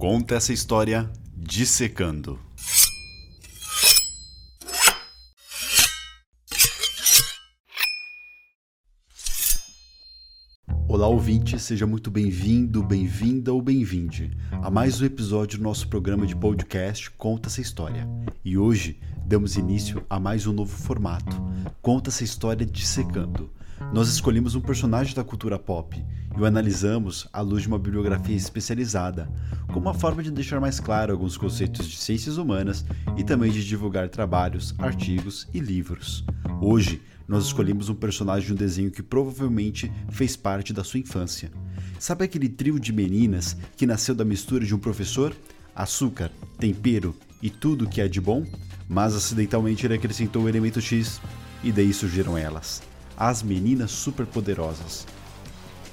Conta essa história dissecando. Olá, ouvinte, seja muito bem-vindo, bem-vinda ou bem-vinde a mais um episódio do nosso programa de podcast Conta essa História. E hoje damos início a mais um novo formato, Conta essa História dissecando nós escolhemos um personagem da cultura pop e o analisamos à luz de uma bibliografia especializada, como uma forma de deixar mais claro alguns conceitos de ciências humanas e também de divulgar trabalhos, artigos e livros. Hoje, nós escolhemos um personagem de um desenho que provavelmente fez parte da sua infância. Sabe aquele trio de meninas que nasceu da mistura de um professor, açúcar, tempero e tudo que é de bom? Mas acidentalmente ele acrescentou o elemento X e daí surgiram elas as meninas superpoderosas.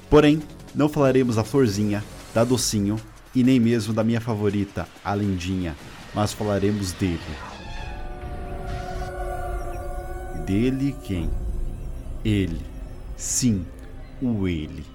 Porém, não falaremos da Florzinha, da Docinho e nem mesmo da minha favorita, a Lindinha, mas falaremos dele. Dele quem? Ele. Sim, o ele.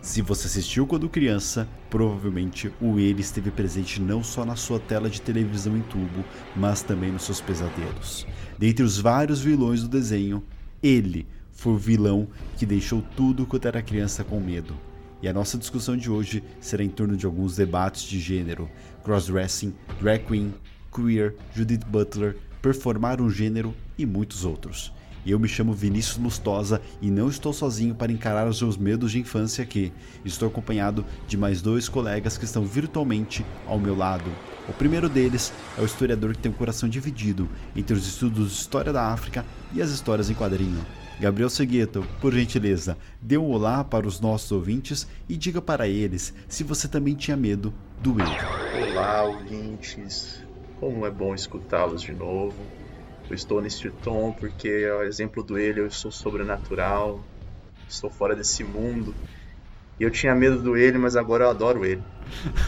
Se você assistiu quando criança, provavelmente o ele esteve presente não só na sua tela de televisão em tubo, mas também nos seus pesadelos. Dentre os vários vilões do desenho, ele foi o vilão que deixou tudo quando era criança com medo. E a nossa discussão de hoje será em torno de alguns debates de gênero, crossdressing, drag queen, queer, Judith Butler, performar um gênero e muitos outros. Eu me chamo Vinícius Lustosa e não estou sozinho para encarar os meus medos de infância aqui. Estou acompanhado de mais dois colegas que estão virtualmente ao meu lado. O primeiro deles é o historiador que tem o coração dividido entre os estudos de história da África e as histórias em quadrinho. Gabriel Segueto, por gentileza, dê um olá para os nossos ouvintes e diga para eles se você também tinha medo do ele. Olá, ouvintes. Como é bom escutá-los de novo. Eu estou neste tom porque, ao exemplo do ele, eu sou sobrenatural, estou fora desse mundo eu tinha medo do ele, mas agora eu adoro ele.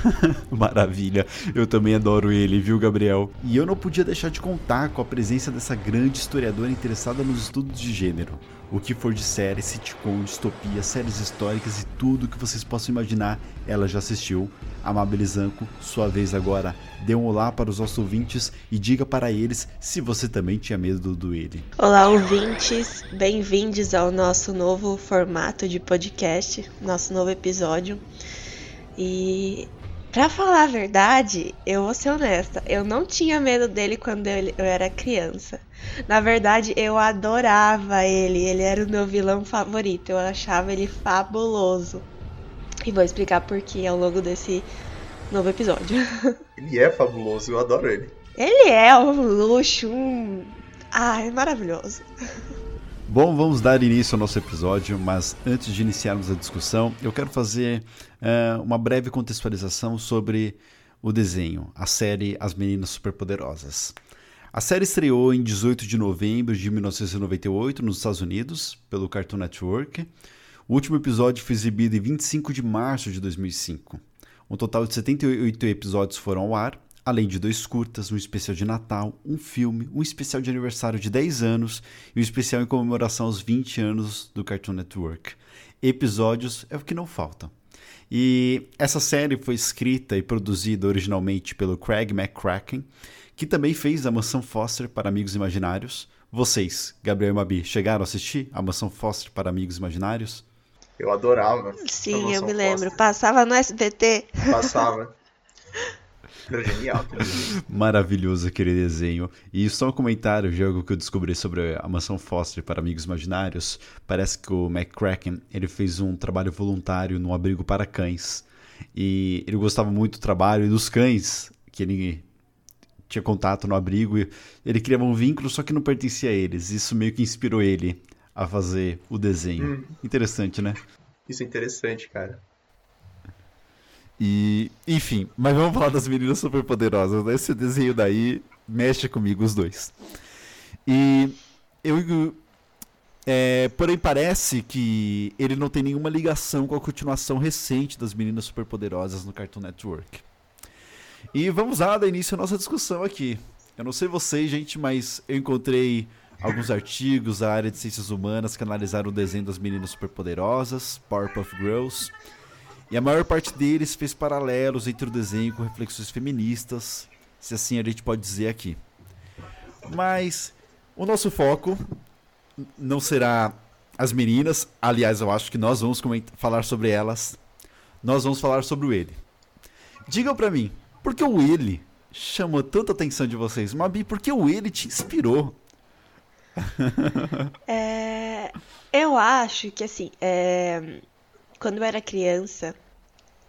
Maravilha, eu também adoro ele, viu, Gabriel? E eu não podia deixar de contar com a presença dessa grande historiadora interessada nos estudos de gênero. O que for de série, sitcom, distopia, séries históricas e tudo que vocês possam imaginar, ela já assistiu. Amabile Zanco, sua vez agora. Dê um olá para os nossos ouvintes e diga para eles se você também tinha medo do ele. Olá, ouvintes. Bem-vindos ao nosso novo formato de podcast, nosso novo episódio. E Pra falar a verdade, eu vou ser honesta, eu não tinha medo dele quando eu, eu, era criança. Na verdade, eu adorava ele, ele era o meu vilão favorito, eu achava ele fabuloso. E vou explicar por que ao longo desse novo episódio. Ele é fabuloso, eu adoro ele. Ele é um luxo, um. Ah, é maravilhoso. Bom, vamos dar início ao nosso episódio, mas antes de iniciarmos a discussão, eu quero fazer uh, uma breve contextualização sobre o desenho, a série As Meninas Superpoderosas. A série estreou em 18 de novembro de 1998 nos Estados Unidos, pelo Cartoon Network. O último episódio foi exibido em 25 de março de 2005. Um total de 78 episódios foram ao ar, além de dois curtas, um especial de Natal, um filme, um especial de aniversário de 10 anos e um especial em comemoração aos 20 anos do Cartoon Network. Episódios é o que não falta. E essa série foi escrita e produzida originalmente pelo Craig McCracken, que também fez a Mansão Foster para Amigos Imaginários. Vocês, Gabriel e Mabi, chegaram a assistir a Mansão Foster para Amigos Imaginários? Eu adorava. Sim, eu me lembro. Passava no SBT. Passava. genial. Maravilhoso aquele desenho. E só um comentário de algo que eu descobri sobre a Mansão Foster para Amigos Imaginários. Parece que o McCracken ele fez um trabalho voluntário no abrigo para cães. E ele gostava muito do trabalho e dos cães que ele tinha contato no abrigo. E ele criava um vínculo, só que não pertencia a eles. Isso meio que inspirou ele a fazer o desenho. Hum. Interessante, né? Isso é interessante, cara. E, enfim, mas vamos falar das meninas superpoderosas. Né? Esse desenho daí mexe comigo, os dois. E eu. É, porém, parece que ele não tem nenhuma ligação com a continuação recente das meninas superpoderosas no Cartoon Network. E vamos lá dar início à nossa discussão aqui. Eu não sei vocês, gente, mas eu encontrei alguns artigos da área de ciências humanas que analisaram o desenho das meninas superpoderosas, Powerpuff Girls. E a maior parte deles fez paralelos entre o desenho com reflexões feministas, se assim a gente pode dizer aqui. Mas o nosso foco não será as meninas, aliás, eu acho que nós vamos falar sobre elas. Nós vamos falar sobre o ele. Digam para mim, por que o ele chamou tanta atenção de vocês? Mabi, por que o ele te inspirou? é, eu acho que assim, é, quando eu era criança,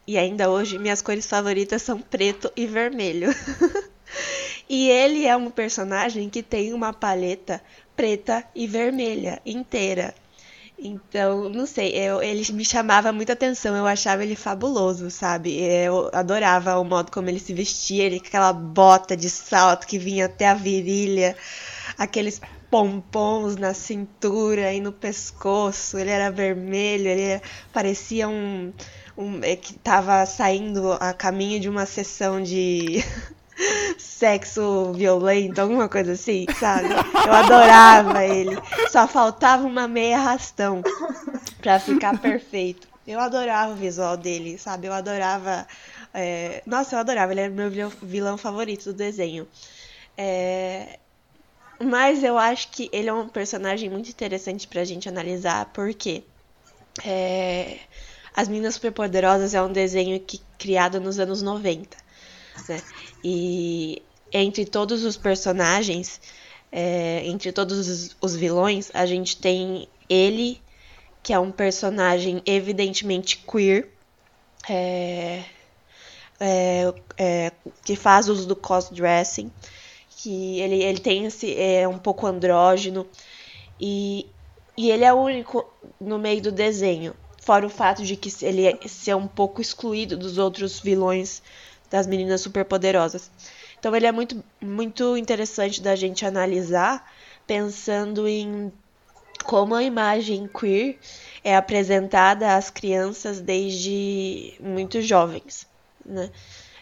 e ainda hoje, minhas cores favoritas são preto e vermelho. e ele é um personagem que tem uma paleta preta e vermelha inteira. Então, não sei, eu, ele me chamava muita atenção, eu achava ele fabuloso, sabe? Eu adorava o modo como ele se vestia, ele aquela bota de salto que vinha até a virilha, aqueles pompons na cintura e no pescoço, ele era vermelho, ele parecia um, um é, que estava saindo a caminho de uma sessão de sexo violento, alguma coisa assim, sabe? Eu adorava ele. Só faltava uma meia rastão pra ficar perfeito. Eu adorava o visual dele, sabe? Eu adorava. É... Nossa, eu adorava. Ele era meu vilão favorito do desenho. É... Mas eu acho que ele é um personagem muito interessante pra gente analisar, porque é... As Meninas Superpoderosas é um desenho que, criado nos anos 90. Né? E entre todos os personagens, é, entre todos os, os vilões, a gente tem ele, que é um personagem evidentemente queer, é, é, é, que faz uso do crossdressing, que ele, ele tem esse é um pouco andrógeno e, e ele é único no meio do desenho, fora o fato de que ele é, ser um pouco excluído dos outros vilões das meninas superpoderosas. Então ele é muito, muito interessante da gente analisar, pensando em como a imagem queer é apresentada às crianças desde muito jovens, né?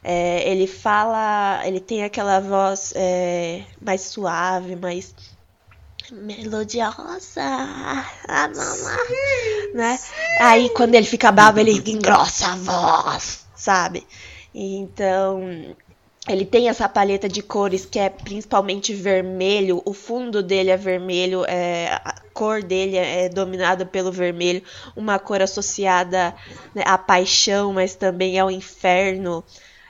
É, ele fala, ele tem aquela voz é, mais suave, mais melodiosa, ah, né? Aí quando ele fica bravo, ele engrossa a voz, sabe? Então, ele tem essa paleta de cores que é principalmente vermelho, o fundo dele é vermelho, é, a cor dele é dominada pelo vermelho, uma cor associada né, à paixão, mas também ao inferno.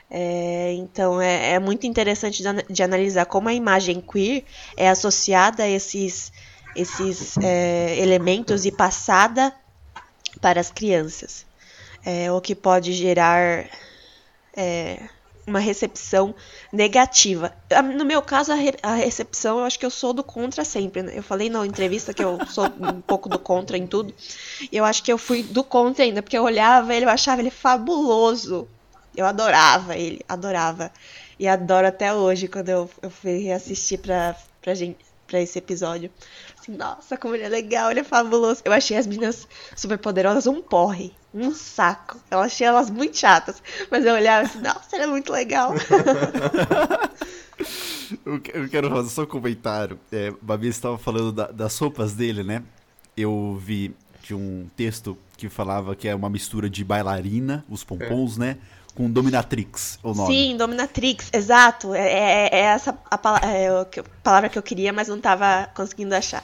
É, então é, é, muito interessante de, de, analisar como a imagem queer é associada a esses, esses é, elementos e passada para as crianças, é, o que pode gerar é, uma recepção negativa. No meu caso, a, re a, recepção, eu acho que eu sou do contra sempre. Né? Eu falei na entrevista que eu sou um pouco do contra em tudo. E eu acho que eu fui do contra ainda, porque eu olhava ele, eu achava ele fabuloso. Eu adorava ele, adorava. E adoro até hoje, quando eu, eu fui reassistir pra, pra, gente, pra esse episódio. Assim, nossa, como ele é legal, ele é fabuloso. Eu achei as meninas super poderosas um porre um saco. Eu achei elas muito chatas. Mas eu olhava assim, nossa, ela é muito legal. eu quero fazer só um comentário. É, Babi estava falando da, das roupas dele, né? Eu vi de um texto que falava que é uma mistura de bailarina, os pompons, é. né? Com Dominatrix, o nome. Sim, Dominatrix, exato. É, é, é essa a, é a, palavra que eu queria, mas não estava conseguindo achar.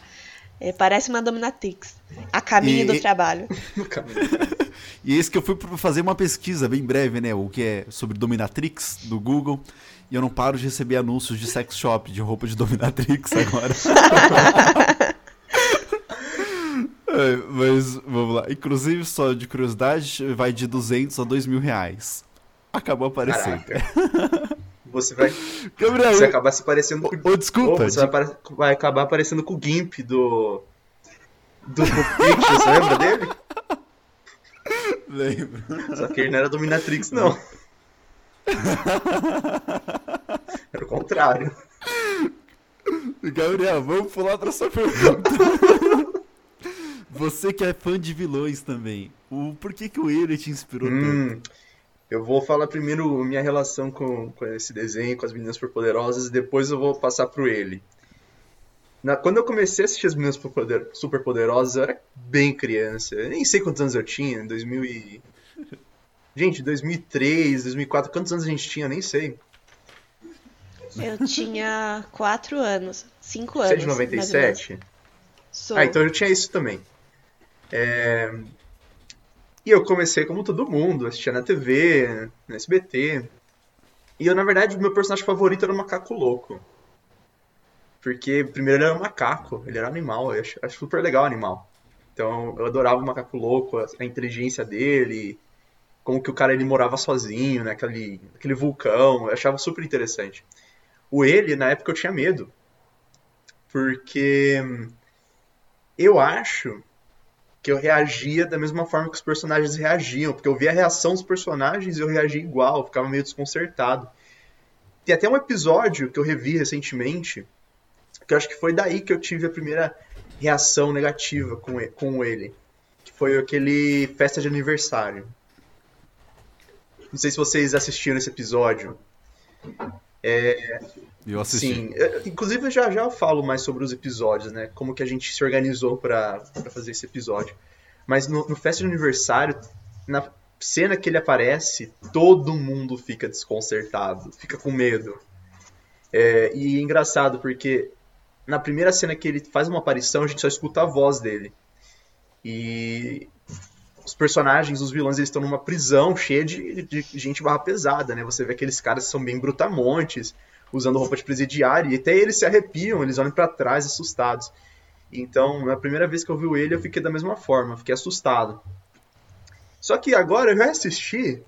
É, parece uma dominatrix. A caminho e, do trabalho. e esse que eu fui fazer uma pesquisa bem breve, né? O que é sobre dominatrix do Google. E eu não paro de receber anúncios de sex shop, de roupa de dominatrix agora. é, mas vamos lá. Inclusive, só de curiosidade, vai de 200 a 2 mil reais. Acabou aparecendo. Você vai. Gabriel, você acabar se parecendo com. Oh, desculpa. você vai, vai, acabar aparecendo com o Gimp do. Do Pictures, lembra dele? Lembro. Só que ele não era Dominatrix, não. Era o contrário. Gabriel, vamos pular pra sua pergunta. Você que é fã de vilões também, o, por que, que o ele te inspirou hum, tanto? Eu vou falar primeiro minha relação com, com esse desenho, com as meninas superpoderosas, e depois eu vou passar pro ele. Na, quando eu comecei a assistir as meninas superpoderosas, eu era bem criança. Eu nem sei quantos anos eu tinha, em 2000 e... Gente, 2003, 2004, quantos anos a gente tinha? Nem sei. Eu tinha 4 anos. 5 anos. Você é de 97? Sou. Ah, então eu tinha isso também. É... E eu comecei como todo mundo, assistia na TV, no SBT. E eu, na verdade, meu personagem favorito era o Macaco Louco. Porque, primeiro, ele era um macaco, ele era animal, eu acho, acho super legal o animal. Então, eu adorava o Macaco Louco, a, a inteligência dele, como que o cara ele morava sozinho, né, aquele, aquele vulcão, eu achava super interessante. O ele, na época, eu tinha medo. Porque eu acho que eu reagia da mesma forma que os personagens reagiam, porque eu via a reação dos personagens e eu reagia igual, eu ficava meio desconcertado. Tem até um episódio que eu revi recentemente, que eu acho que foi daí que eu tive a primeira reação negativa com ele, com ele que foi aquele festa de aniversário. Não sei se vocês assistiram esse episódio. É, eu assisti. Sim, inclusive já já eu falo mais sobre os episódios, né? Como que a gente se organizou para fazer esse episódio. Mas no, no festa de aniversário, na cena que ele aparece, todo mundo fica desconcertado, fica com medo. É, e é engraçado porque na primeira cena que ele faz uma aparição, a gente só escuta a voz dele. E os personagens, os vilões, eles estão numa prisão cheia de, de gente barra pesada, né? Você vê aqueles caras que são bem brutamontes, usando roupa de presidiário, e até eles se arrepiam, eles olham para trás assustados. Então, na primeira vez que eu vi ele, eu fiquei da mesma forma, fiquei assustado. Só que agora eu já assisti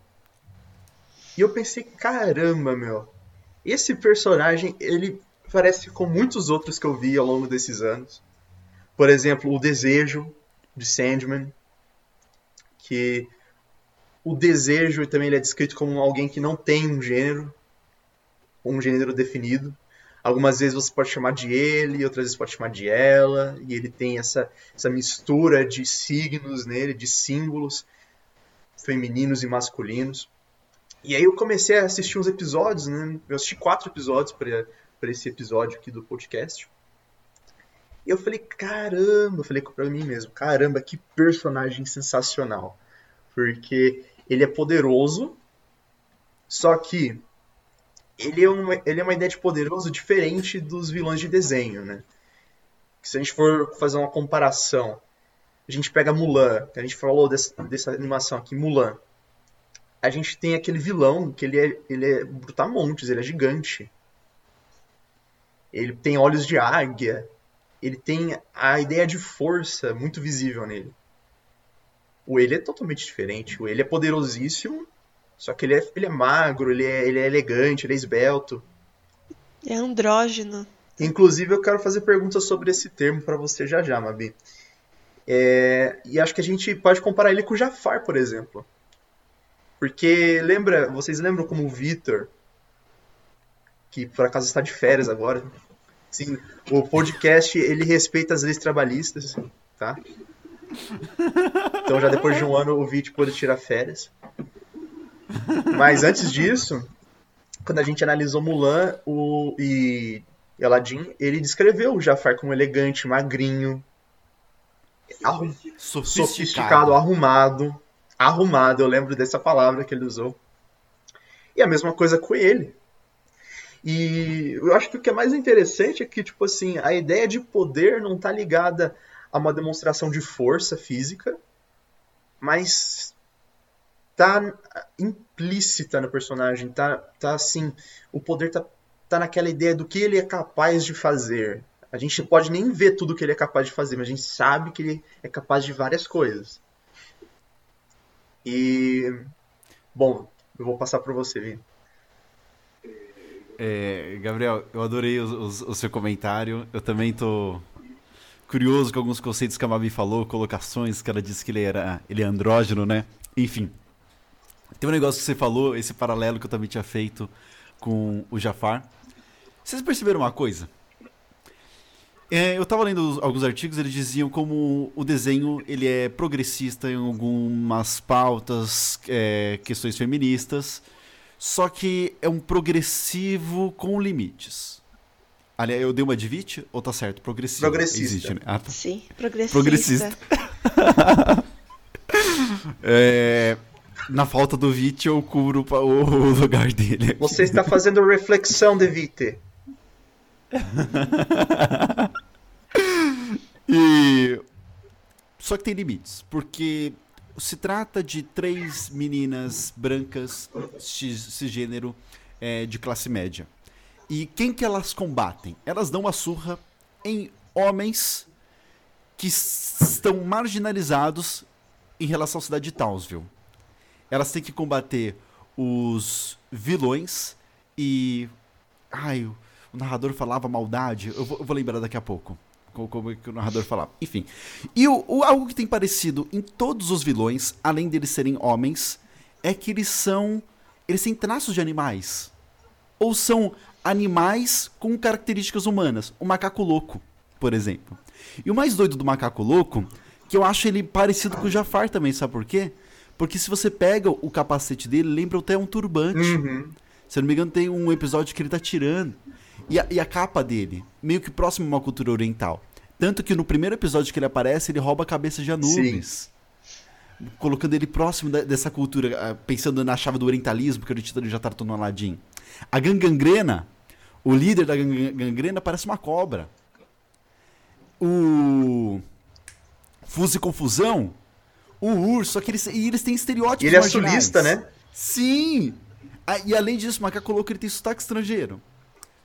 e eu pensei, caramba, meu, esse personagem, ele parece com muitos outros que eu vi ao longo desses anos. Por exemplo, o Desejo, de Sandman, que o desejo também ele é descrito como alguém que não tem um gênero, um gênero definido. Algumas vezes você pode chamar de ele, outras vezes pode chamar de ela, e ele tem essa, essa mistura de signos nele, de símbolos femininos e masculinos. E aí eu comecei a assistir uns episódios, né? Eu assisti quatro episódios para esse episódio aqui do podcast. E eu falei, caramba, eu falei pra mim mesmo, caramba, que personagem sensacional. Porque ele é poderoso, só que ele é, uma, ele é uma ideia de poderoso diferente dos vilões de desenho, né? Se a gente for fazer uma comparação, a gente pega Mulan, a gente falou dessa, dessa animação aqui, Mulan. A gente tem aquele vilão que ele é, ele é brutamontes, ele é gigante. Ele tem olhos de águia, ele tem a ideia de força muito visível nele. O ele é totalmente diferente. O ele é poderosíssimo, só que ele é, ele é magro, ele é, ele é elegante, ele é esbelto. É andrógeno. Inclusive, eu quero fazer perguntas sobre esse termo para você já já, Mabi. É, e acho que a gente pode comparar ele com o Jafar, por exemplo. Porque lembra, vocês lembram como o Victor, que por acaso está de férias agora, Sim, o podcast ele respeita as leis trabalhistas, tá? Então já depois de um ano o Vit pôde tirar férias. Mas antes disso, quando a gente analisou Mulan o, e Aladdin, ele descreveu o Jafar como elegante, magrinho, arrum, sofisticado. sofisticado, arrumado. Arrumado, eu lembro dessa palavra que ele usou. E a mesma coisa com ele. E eu acho que o que é mais interessante é que, tipo assim, a ideia de poder não está ligada a uma demonstração de força física, mas tá implícita no personagem, tá, tá assim, o poder tá, tá naquela ideia do que ele é capaz de fazer. A gente pode nem ver tudo que ele é capaz de fazer, mas a gente sabe que ele é capaz de várias coisas. E bom, eu vou passar para você, Vini. É, Gabriel, eu adorei o, seu comentário. Eu também tô curioso com alguns conceitos que a Mabi falou, colocações que ela disse que ele era ele é andrógeno, né? Enfim. Tem um negócio que você falou, esse paralelo que eu também tinha feito com o Jafar. Vocês perceberam uma coisa? É, eu tava lendo alguns artigos, eles diziam como o desenho ele é progressista em algumas pautas, é, questões feministas, só que é um progressivo com limites. Aliás, eu dei uma de ou tá certo? Progressivo. Progressista. Existe, né? ah, tá. Sim, progressista. Progressista. é... na falta do Vite, eu cubro o, lugar dele. Você está fazendo reflexão de Vite. e. Só que tem limites, porque se trata de três meninas brancas, cisgênero, é, de classe média. E quem que elas combatem? Elas dão uma surra em homens que estão marginalizados em relação à cidade de Townsville. Elas têm que combater os vilões e. Ai, o narrador falava maldade. Eu vou, eu vou lembrar daqui a pouco. Como, é que o narrador falava. Enfim. E o, o, algo que tem parecido em todos os vilões, além deles serem homens, é que eles são. Eles têm traços de animais. Ou são animais com características humanas. O macaco louco, por exemplo. E o mais doido do macaco louco, que eu acho ele parecido com o Jafar também, sabe por quê? Porque se você pega o capacete dele, lembra até um turbante. Uhum. Se eu não me engano, tem um episódio que ele tá tirando. E a, e a capa dele, meio que próximo a uma cultura oriental. Tanto que no primeiro episódio que ele aparece, ele rouba a cabeça de Anubis. Sim. Colocando ele próximo da, dessa cultura, ah, pensando na chave do orientalismo, que o título já tratou no Aladdin. A Gangangrena, o líder da Gangrena, parece uma cobra. O. Fuse Confusão, o urso, só que eles, e eles têm estereótipos. E ele é sulista, né? Sim! Ah, e além disso, o macaco louco ele tem sotaque estrangeiro.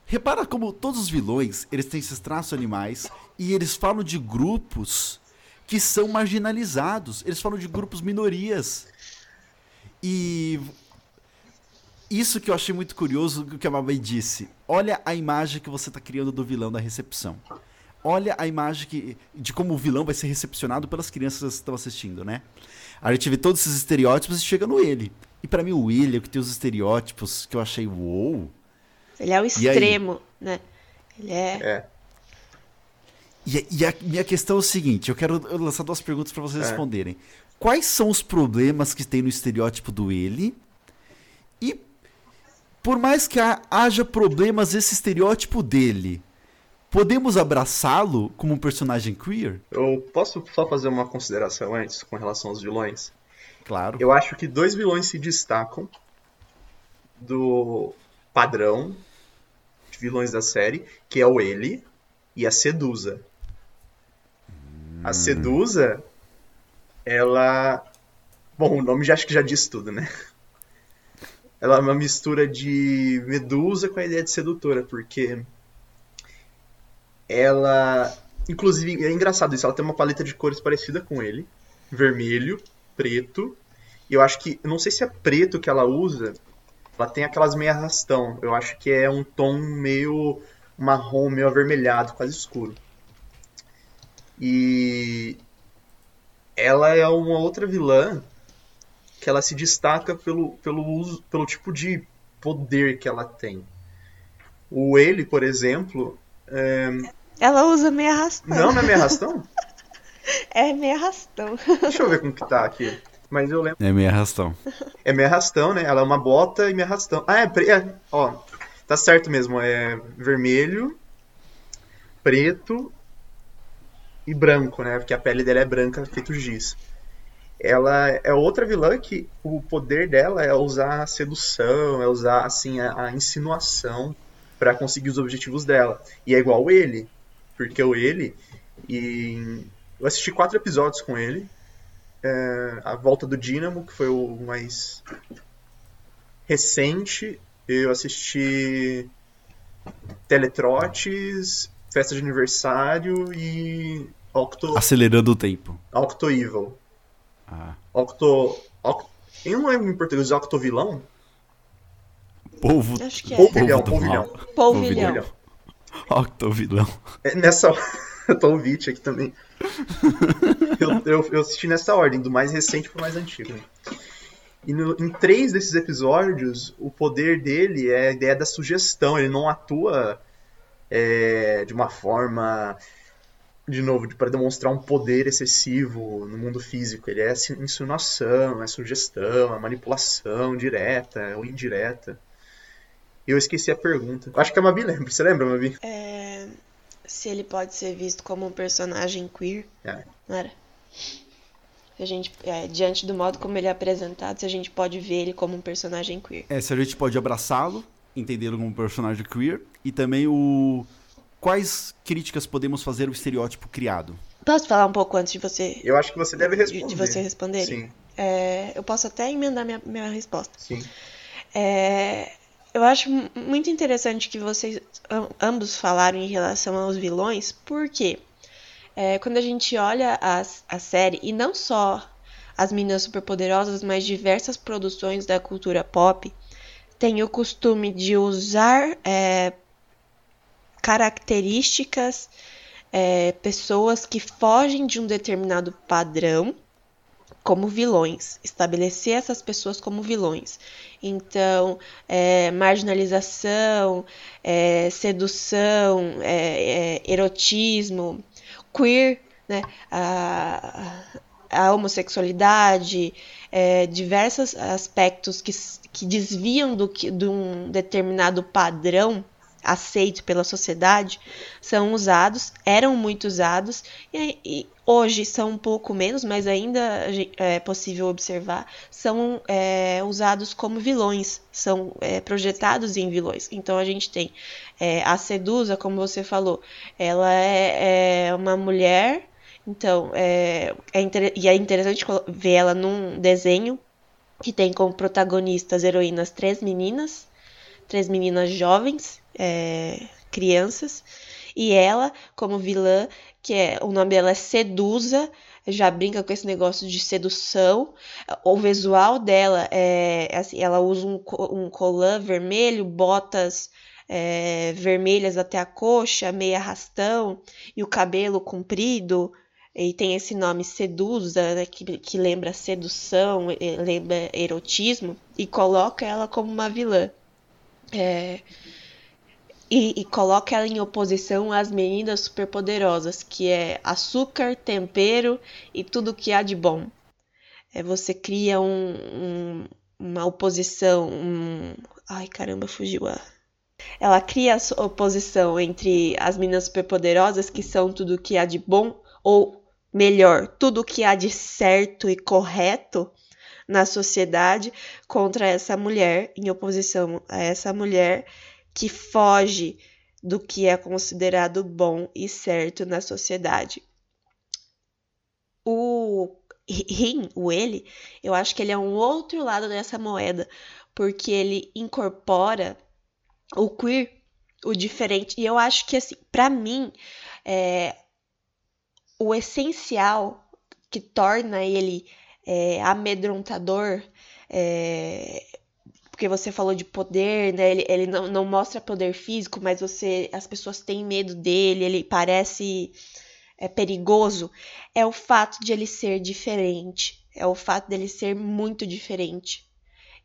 Repara como todos os vilões, eles têm esses traços animais e eles falam de grupos que são marginalizados. Eles falam de grupos minorias. E isso que eu achei muito curioso o que a Mabel disse. Olha a imagem que você está criando do vilão da recepção. Olha a imagem que, de como o vilão vai ser recepcionado pelas crianças que estão assistindo, né? A gente vê todos esses estereótipos e chega no ele. E para mim o ele é o que tem os estereótipos que eu achei uou. Ele é o extremo, né? Ele é. É. E, e, a minha questão é o seguinte: eu quero lançar duas perguntas para vocês é. responderem. Quais são os problemas que tem no estereótipo do ele? E por mais que haja problemas esse estereótipo dele, podemos abraçá-lo como um personagem queer? Eu posso só fazer uma consideração antes com relação aos vilões? Claro. Eu acho que dois vilões se destacam do padrão vilões da série, que é o Ele e a Sedusa. Hum. A Sedusa, ela. Bom, o nome já acho que já diz tudo, né? Ela é uma mistura de Medusa com a ideia de sedutora, porque ela. Inclusive, é engraçado isso, ela tem uma paleta de cores parecida com ele: vermelho, preto. E eu acho que. Eu não sei se é preto que ela usa, ela tem aquelas meia arrastão. Eu acho que é um tom meio marrom, meio avermelhado, quase escuro. E ela é uma outra vilã que ela se destaca pelo, pelo uso, pelo tipo de poder que ela tem. O ele, por exemplo. É... Ela usa meia arrastão. Não, não é meia arrastão? é meia arrastão. Deixa eu ver como que tá aqui. Mas eu lembro. É meio arrastão. É meio arrastão, né? Ela é uma bota e meio arrastão. Ah, é, é. Ó, tá certo mesmo. É vermelho, preto e branco, né? Porque a pele dela é branca, feito giz. Ela é outra vilã que o poder dela é usar a sedução, é usar assim a, a insinuação para conseguir os objetivos dela. E é igual ele, porque o ele e eu assisti quatro episódios com ele é, A Volta do Dínamo, que foi o mais recente. Eu assisti Teletrotes, Festa de Aniversário e Octo... Acelerando o tempo. Octo Evil. Ah. Octo... Octo... Eu não lembro em português, Octo Vilão? Povo... Acho que é. Polvilhão, polvilhão. Polvilhão. Vilão. É, nessa... eu tô o aqui também. eu, eu, eu, assisti nessa ordem, do mais recente pro mais antigo. E no, em três desses episódios, o poder dele é a ideia da sugestão. Ele não atua é, de uma forma, de novo, de, para demonstrar um poder excessivo no mundo físico. Ele é insinuação, é sugestão, é manipulação direta ou indireta. Eu esqueci a pergunta. Acho que a Mabi lembra. Você lembra, Mabi? É se ele pode ser visto como um personagem queer. É. Não era? Se a gente, é, diante do modo como ele é apresentado, se a gente pode ver ele como um personagem queer. É, se a gente pode abraçá-lo, entendê-lo como um personagem queer, e também o. Quais críticas podemos fazer ao estereótipo criado? Posso falar um pouco antes de você. Eu acho que você deve responder. De, de você responder? Sim. É, eu posso até emendar minha, minha resposta. Sim. É, eu acho muito interessante que vocês ambos falaram em relação aos vilões, porque é, quando a gente olha a, a série, e não só as Meninas Superpoderosas, mas diversas produções da cultura pop, tem o costume de usar é, características, é, pessoas que fogem de um determinado padrão como vilões, estabelecer essas pessoas como vilões. Então, é, marginalização, é, sedução, é, é erotismo, queer, né, a, a homossexualidade, é, diversos aspectos que, que desviam do de um determinado padrão aceito pela sociedade são usados, eram muito usados e, e, hoje são um pouco menos, mas ainda é possível observar, são é, usados como vilões, são é, projetados em vilões. Então a gente tem é, a Sedusa, como você falou, ela é, é uma mulher, então é, é e é interessante ver ela num desenho que tem como protagonistas heroínas três meninas, três meninas jovens, é, crianças, e ela como vilã, que é o nome dela é Sedusa, já brinca com esse negócio de sedução. O visual dela é assim, ela usa um, um colã vermelho, botas é, vermelhas até a coxa, meia arrastão e o cabelo comprido. E tem esse nome Sedusa, né, que, que lembra sedução, lembra erotismo, e coloca ela como uma vilã. É, e, e, coloca ela em oposição às meninas superpoderosas, que é açúcar, tempero e tudo que há de bom. É, você cria um, um, uma oposição. Um... Ai, caramba, fugiu a. Ela cria a oposição entre as meninas superpoderosas, que são tudo que há de bom, ou melhor, tudo que há de certo e correto na sociedade, contra essa mulher, em oposição a essa mulher que foge do que é considerado bom e certo na sociedade. O Rin, o ele, eu acho que ele é um outro lado dessa moeda, porque ele incorpora o queer, o diferente. E eu acho que, assim, para mim, é, o essencial que torna ele é, amedrontador é, porque você falou de poder, né? Ele, ele não, não mostra poder físico, mas você as pessoas têm medo dele, ele parece é, perigoso. É o fato de ele ser diferente. É o fato dele ser muito diferente.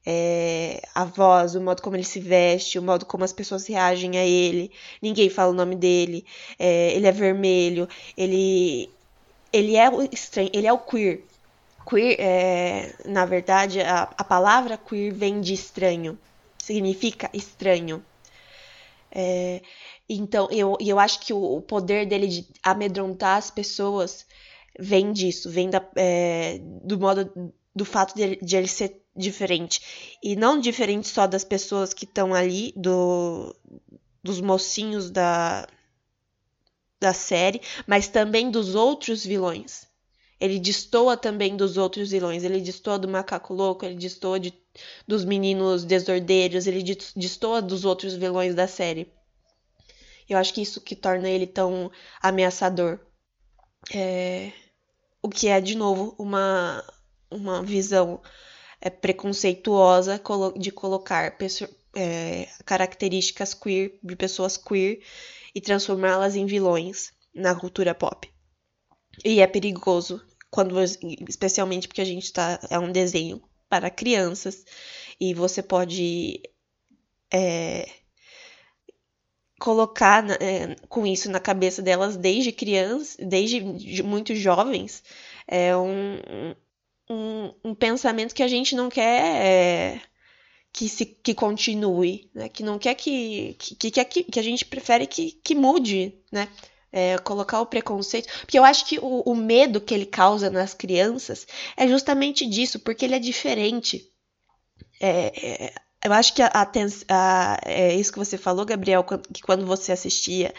É, a voz, o modo como ele se veste, o modo como as pessoas reagem a ele. Ninguém fala o nome dele. É, ele é vermelho. Ele, ele é o estranho. Ele é o queer. Queer, é, na verdade, a, a palavra queer vem de estranho, significa estranho. É, então, eu, eu acho que o, o, poder dele de amedrontar as pessoas vem disso, vem da, é, do modo, do fato de, de ele ser diferente. E não diferente só das pessoas que estão ali, do, dos mocinhos da, da série, mas também dos outros vilões. Ele destoa também dos outros vilões. Ele destoa do macaco louco, ele destoa de, dos meninos desordeiros, ele destoa dos outros vilões da série. Eu acho que isso que torna ele tão ameaçador. É... O que é, de novo, uma, uma visão é, preconceituosa de colocar é, características queer de pessoas queer e transformá-las em vilões na cultura pop. E é perigoso, quando especialmente porque a gente tá. É um desenho para crianças. E você pode é, colocar é, com isso na cabeça delas desde criança, desde muito jovens, é um, um, um pensamento que a gente não quer é, que se que continue, né? Que não quer que que, que, que, que a gente prefere que, que mude, né? É, colocar o preconceito. Porque eu acho que o, o medo que ele causa nas crianças é justamente disso, porque ele é diferente. É, é, eu acho que a, a, é isso que você falou, Gabriel, que quando você assistia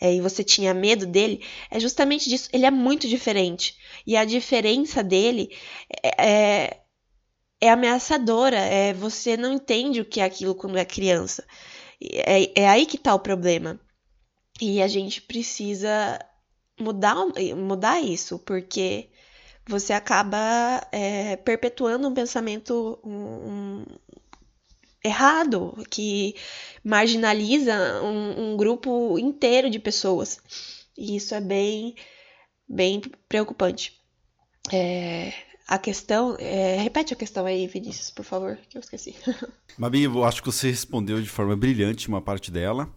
é, e você tinha medo dele, é justamente disso. Ele é muito diferente. E a diferença dele é, é, é ameaçadora. É, você não entende o que é aquilo quando é criança. É, é aí que está o problema. E a gente precisa mudar, mudar isso, porque você acaba é, perpetuando um pensamento um, errado, que marginaliza um, um, grupo inteiro de pessoas. E isso é bem, bem preocupante. É, a questão. É, repete a questão aí, Vinícius, por favor, que eu esqueci. Mabi, eu acho que você respondeu de forma brilhante uma parte dela.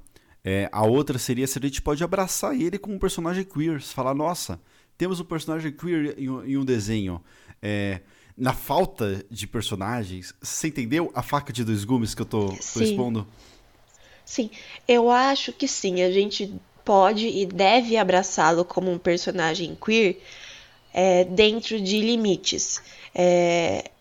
É, a outra seria se a gente pode abraçar ele como um personagem queer. Falar, nossa, temos um personagem queer em um, em um desenho. É, na falta de personagens, você entendeu a faca de dois gumes que eu tô, tô expondo? Sim, eu acho que sim. A gente pode e deve abraçá-lo como um personagem queer é, dentro de limites. É,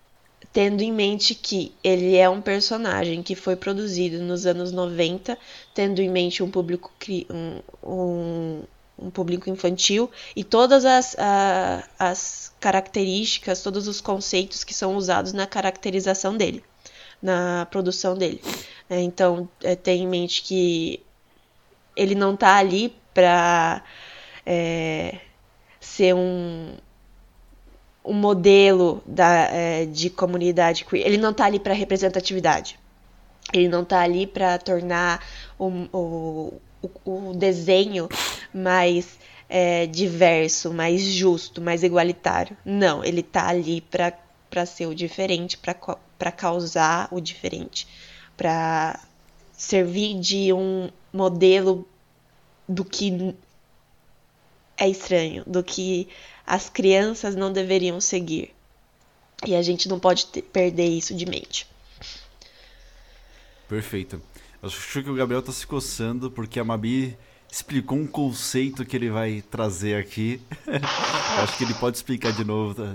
tendo em mente que ele é um personagem que foi produzido nos anos 90, tendo em mente um público, um, um, um público infantil e todas as, a, as características, todos os conceitos que são usados na caracterização dele, na produção dele. É, então, é, tem em mente que ele não está ali para é, ser um, um modelo da, é, de comunidade queer. Ele não está ali para representatividade. Ele não está ali para tornar o, o, o, o, desenho mais é, diverso, mais justo, mais igualitário. Não, ele está ali para ser o diferente, para causar o diferente, para servir de um modelo do que é estranho, do que as crianças não deveriam seguir. E a gente não pode ter, perder isso de mente. Perfeito. Eu acho que o Gabriel está se coçando porque a Mabi explicou um conceito que ele vai trazer aqui. acho que ele pode explicar de novo. Tá?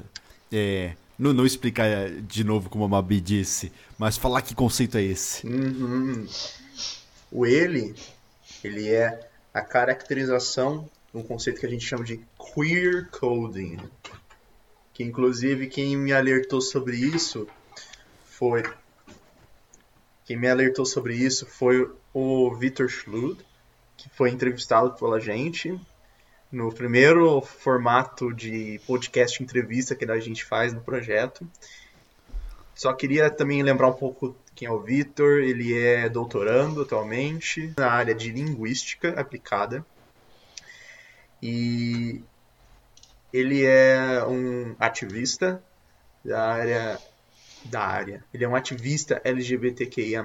É, não, não explicar de novo como a Mabi disse, mas falar que conceito é esse. Uhum. O ele, ele é a caracterização um conceito que a gente chama de queer coding. Que inclusive quem me alertou sobre isso foi quem me alertou sobre isso foi o Victor Schlud, que foi entrevistado pela gente no primeiro formato de podcast entrevista que a gente faz no projeto. Só queria também lembrar um pouco quem é o Victor. Ele é doutorando atualmente na área de linguística aplicada. E ele é um ativista da área da área. Ele é um ativista LGBTQIA+.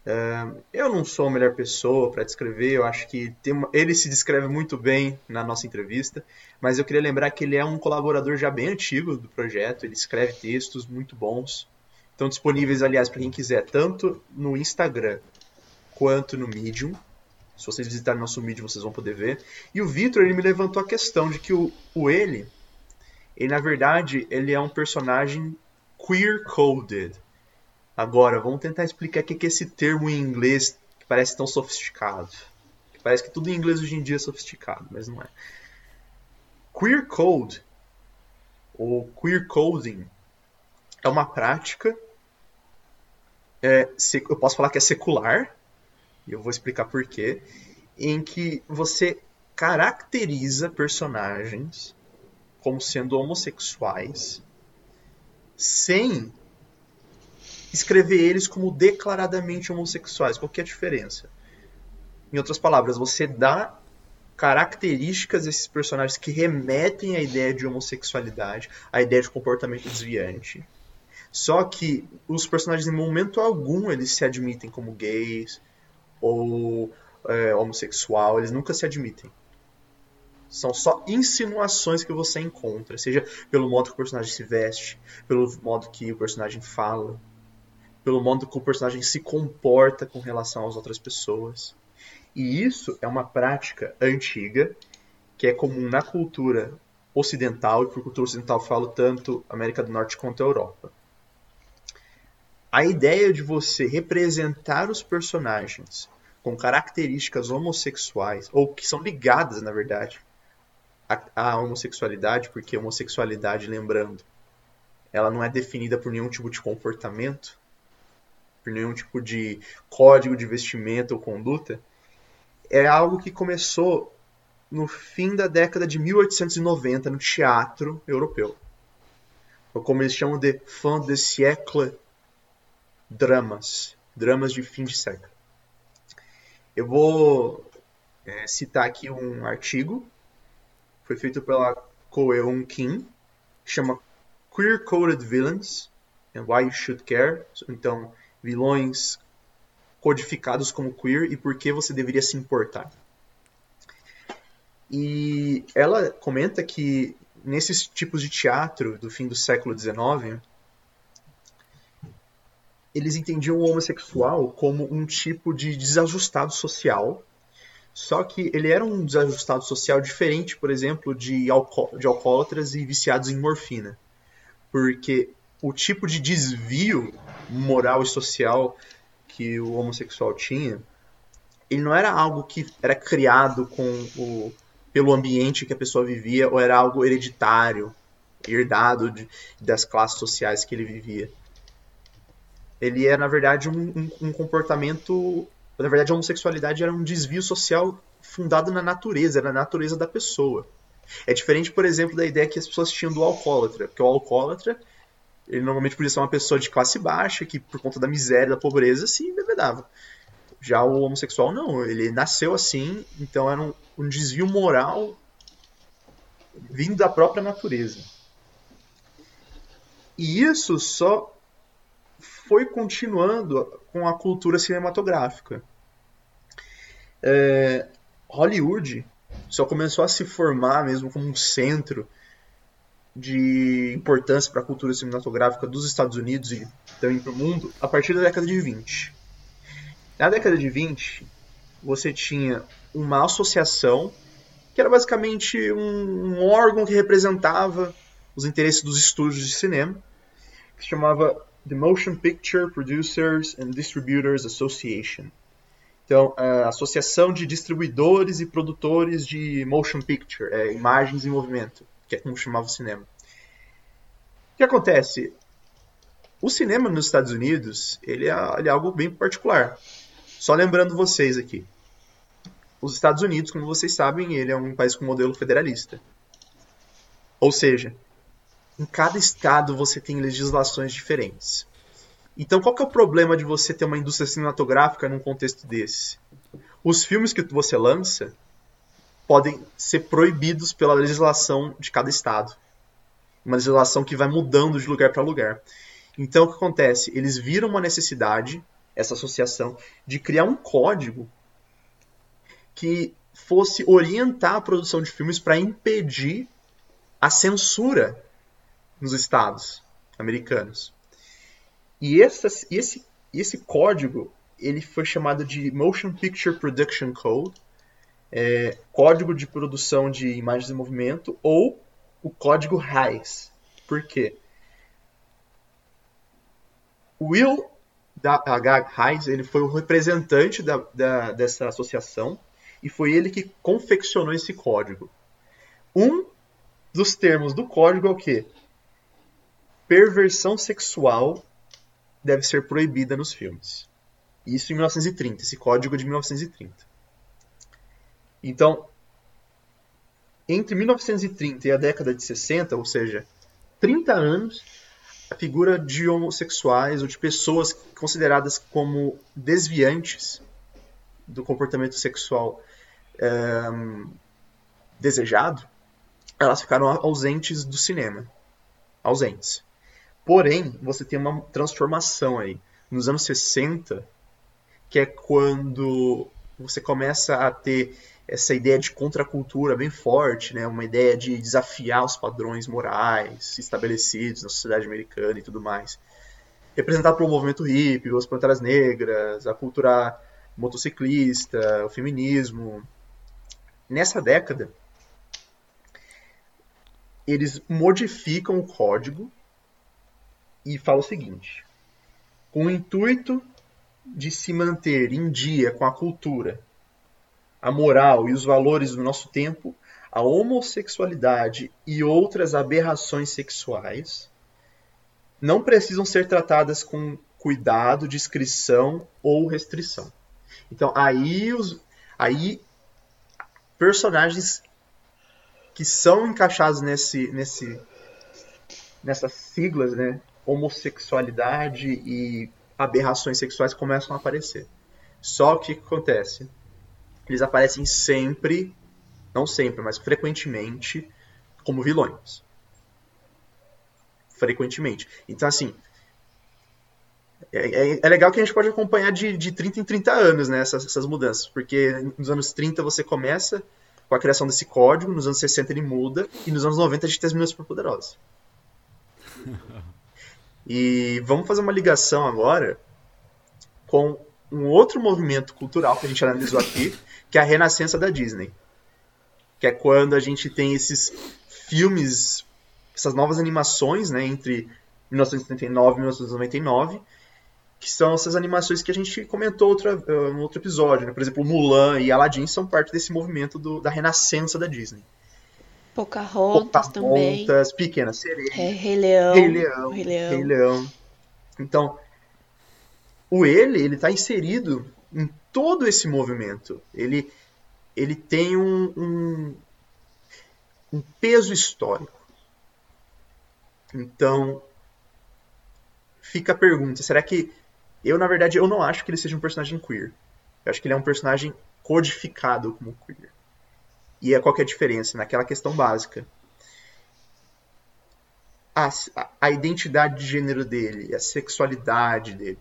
Uh, eu não sou a melhor pessoa para descrever, eu acho que uma... ele se descreve muito bem na nossa entrevista, mas eu queria lembrar que ele é um colaborador já bem antigo do projeto, ele escreve textos muito bons, estão disponíveis, aliás, para quem quiser, tanto no Instagram quanto no Medium. Se vocês visitarem nosso Medium, vocês vão poder ver. E o Victor, ele me levantou a questão de que o, o ele, ele na verdade, ele é um personagem queer-coded. Agora, vamos tentar explicar o que é esse termo em inglês que parece tão sofisticado. Parece que tudo em inglês hoje em dia é sofisticado, mas não é. Queer code, ou queer coding, é uma prática. É, eu posso falar que é secular, e eu vou explicar por quê, em que você caracteriza personagens como sendo homossexuais sem escrever eles como declaradamente homossexuais. Qual que é a diferença? Em outras palavras, você dá características desses personagens que remetem à ideia de homossexualidade, à ideia de comportamento desviante. Só que os personagens, em momento algum, eles se admitem como gays, ou é, homossexual, eles nunca se admitem. São só insinuações que você encontra, seja pelo modo que o personagem se veste, pelo modo que o personagem fala, pelo modo que o personagem se comporta com relação às outras pessoas. E isso é uma prática antiga que é comum na cultura ocidental, e por cultura ocidental falo tanto América do Norte quanto a Europa. A ideia de você representar os personagens com características homossexuais, ou que são ligadas, na verdade, à, à homossexualidade, porque homossexualidade, lembrando, ela não é definida por nenhum tipo de comportamento, por nenhum tipo de código de vestimenta ou conduta, é algo que começou no fim da década de 1890 no teatro europeu. Como eles chamam de fin de siècle dramas, dramas de fim de século. Eu vou é, citar aqui um artigo, foi feito pela Koeun Kim, que chama Queer Coded Villains and Why You Should Care. Então, vilões codificados como queer e por que você deveria se importar. E ela comenta que nesses tipos de teatro do fim do século XIX, eles entendiam o homossexual como um tipo de desajustado social, só que ele era um desajustado social diferente, por exemplo, de, de alcoólatras e viciados em morfina. Porque o tipo de desvio moral e social que o homossexual tinha, ele não era algo que era criado com o, pelo ambiente que a pessoa vivia, ou era algo hereditário, herdado de, das classes sociais que ele vivia. Ele é, na verdade, um, um, um comportamento. Na verdade, a homossexualidade era um desvio social fundado na natureza, na natureza da pessoa. É diferente, por exemplo, da ideia que as pessoas tinham do alcoólatra, porque o alcoólatra ele normalmente podia ser uma pessoa de classe baixa, que por conta da miséria, da pobreza, se embebedava. Já o homossexual não, ele nasceu assim, então era um, um desvio moral vindo da própria natureza. E isso só foi continuando com a cultura cinematográfica. É, Hollywood só começou a se formar mesmo como um centro de importância para a cultura cinematográfica dos Estados Unidos e também para o mundo a partir da década de 20. Na década de 20, você tinha uma associação que era basicamente um, um órgão que representava os interesses dos estúdios de cinema, que se chamava The Motion Picture Producers and Distributors Association. Então, a Associação de Distribuidores e Produtores de Motion Picture, é, imagens em movimento que é como chamava o cinema. O que acontece? O cinema nos Estados Unidos, ele é, ele é algo bem particular. Só lembrando vocês aqui. Os Estados Unidos, como vocês sabem, ele é um país com modelo federalista. Ou seja, em cada estado você tem legislações diferentes. Então, qual que é o problema de você ter uma indústria cinematográfica num contexto desse? Os filmes que você lança, podem ser proibidos pela legislação de cada estado. Uma legislação que vai mudando de lugar para lugar. Então, o que acontece? Eles viram uma necessidade, essa associação, de criar um código que fosse orientar a produção de filmes para impedir a censura nos estados americanos. E esse, esse, código ele foi chamado de Motion Picture Production Code, é, código de produção de imagens em movimento ou o código RAIS. Por quê? Will H. Reis ele foi o representante da, da, dessa associação e foi ele que confeccionou esse código. Um dos termos do código é o quê? Perversão sexual deve ser proibida nos filmes. Isso em 1930, esse código de 1930. Então, entre 1930 e a década de 60, ou seja, 30 anos, a figura de homossexuais ou de pessoas consideradas como desviantes do comportamento sexual é, desejado, elas ficaram ausentes do cinema. Ausentes. Porém, você tem uma transformação aí. Nos anos 60, que é quando você começa a ter essa ideia de contracultura bem forte, né? uma ideia de desafiar os padrões morais estabelecidos na sociedade americana e tudo mais. Representado pelo movimento hippie, as panteras negras, a cultura motociclista, o feminismo. Nessa década, eles modificam o código e falam o seguinte: com o intuito de se manter em dia com a cultura, a moral e os valores do nosso tempo, a homossexualidade e outras aberrações sexuais não precisam ser tratadas com cuidado, discrição ou restrição. Então aí os aí personagens que são encaixados nesse nesse nessas siglas, né, homossexualidade e aberrações sexuais começam a aparecer. Só que o que acontece? Eles aparecem sempre, não sempre, mas frequentemente como vilões. Frequentemente. Então, assim, é, é, é, legal que a gente pode acompanhar de, de 30 em 30 anos né, essas, essas, mudanças, porque nos anos 30 você começa com a criação desse código, nos anos 60 ele muda, e nos anos 90 a gente tem as meninas superpoderosas. E vamos fazer uma ligação agora com um outro movimento cultural que a gente analisou aqui, que é a renascença da Disney. Que é quando a gente tem esses filmes, essas novas animações, né, entre 1979 e 1999, que são essas animações que a gente comentou outra, uh, no outro episódio. Né? Por exemplo, Mulan e Aladdin são parte desse movimento do, da renascença da Disney. Pocahontas, Pocahontas também. Pequena Sereia. É, Rei Leão. Rei Leão. Rei Leão. Rei Leão. Então, o ele, ele está inserido em todo esse movimento. Ele, ele tem um, um, um peso histórico. Então, fica a pergunta, será que eu, na verdade, eu não acho que ele seja um personagem queer. Eu acho que ele é um personagem codificado como queer. E é qual é a diferença? Naquela questão básica. A, a identidade de gênero dele, a sexualidade dele,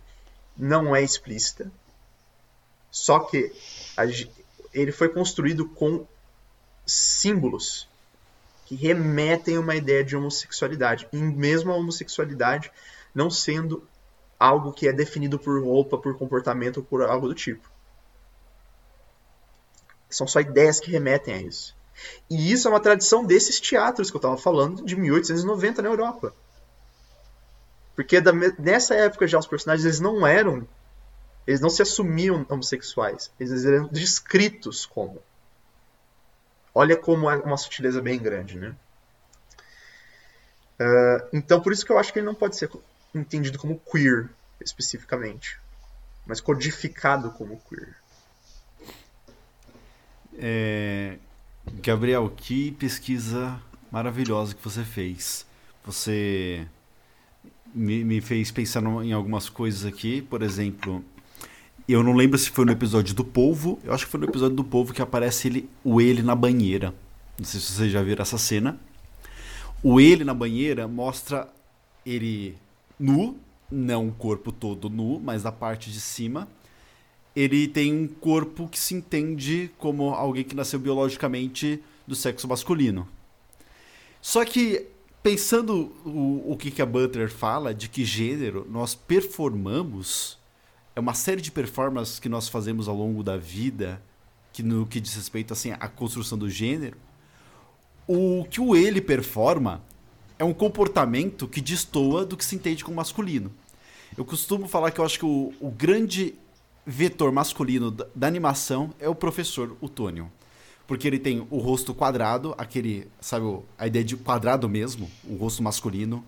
não é explícita. Só que a, ele foi construído com símbolos que remetem a uma ideia de homossexualidade. E mesmo a homossexualidade não sendo algo que é definido por roupa, por comportamento ou por algo do tipo. São só ideias que remetem a isso. E isso é uma tradição desses teatros que eu estava falando de 1890 na Europa. Porque da, nessa época já os personagens eles não eram. Eles não se assumiam homossexuais. Eles eram descritos como. Olha como é uma sutileza bem grande, né? Uh, então por isso que eu acho que ele não pode ser entendido como queer especificamente, mas codificado como queer. É... Gabriel, que pesquisa maravilhosa que você fez. Você me, me fez pensar em algumas coisas aqui, por exemplo, eu não lembro se foi no episódio do Polvo, eu acho que foi no episódio do Polvo que aparece ele, o ele na banheira. Não sei se vocês já viram essa cena. O ele na banheira mostra ele nu, não o corpo todo nu, mas a parte de cima ele tem um corpo que se entende como alguém que nasceu biologicamente do sexo masculino. Só que, pensando o, o que, que a Butler fala, de que gênero nós performamos, é uma série de performances que nós fazemos ao longo da vida, que no que diz respeito assim, à construção do gênero, o que o ele performa é um comportamento que destoa do que se entende como masculino. Eu costumo falar que eu acho que o, o grande vetor masculino da, animação é o professor Utônio. Porque ele tem o rosto quadrado, aquele, sabe, a ideia de quadrado mesmo, o rosto masculino.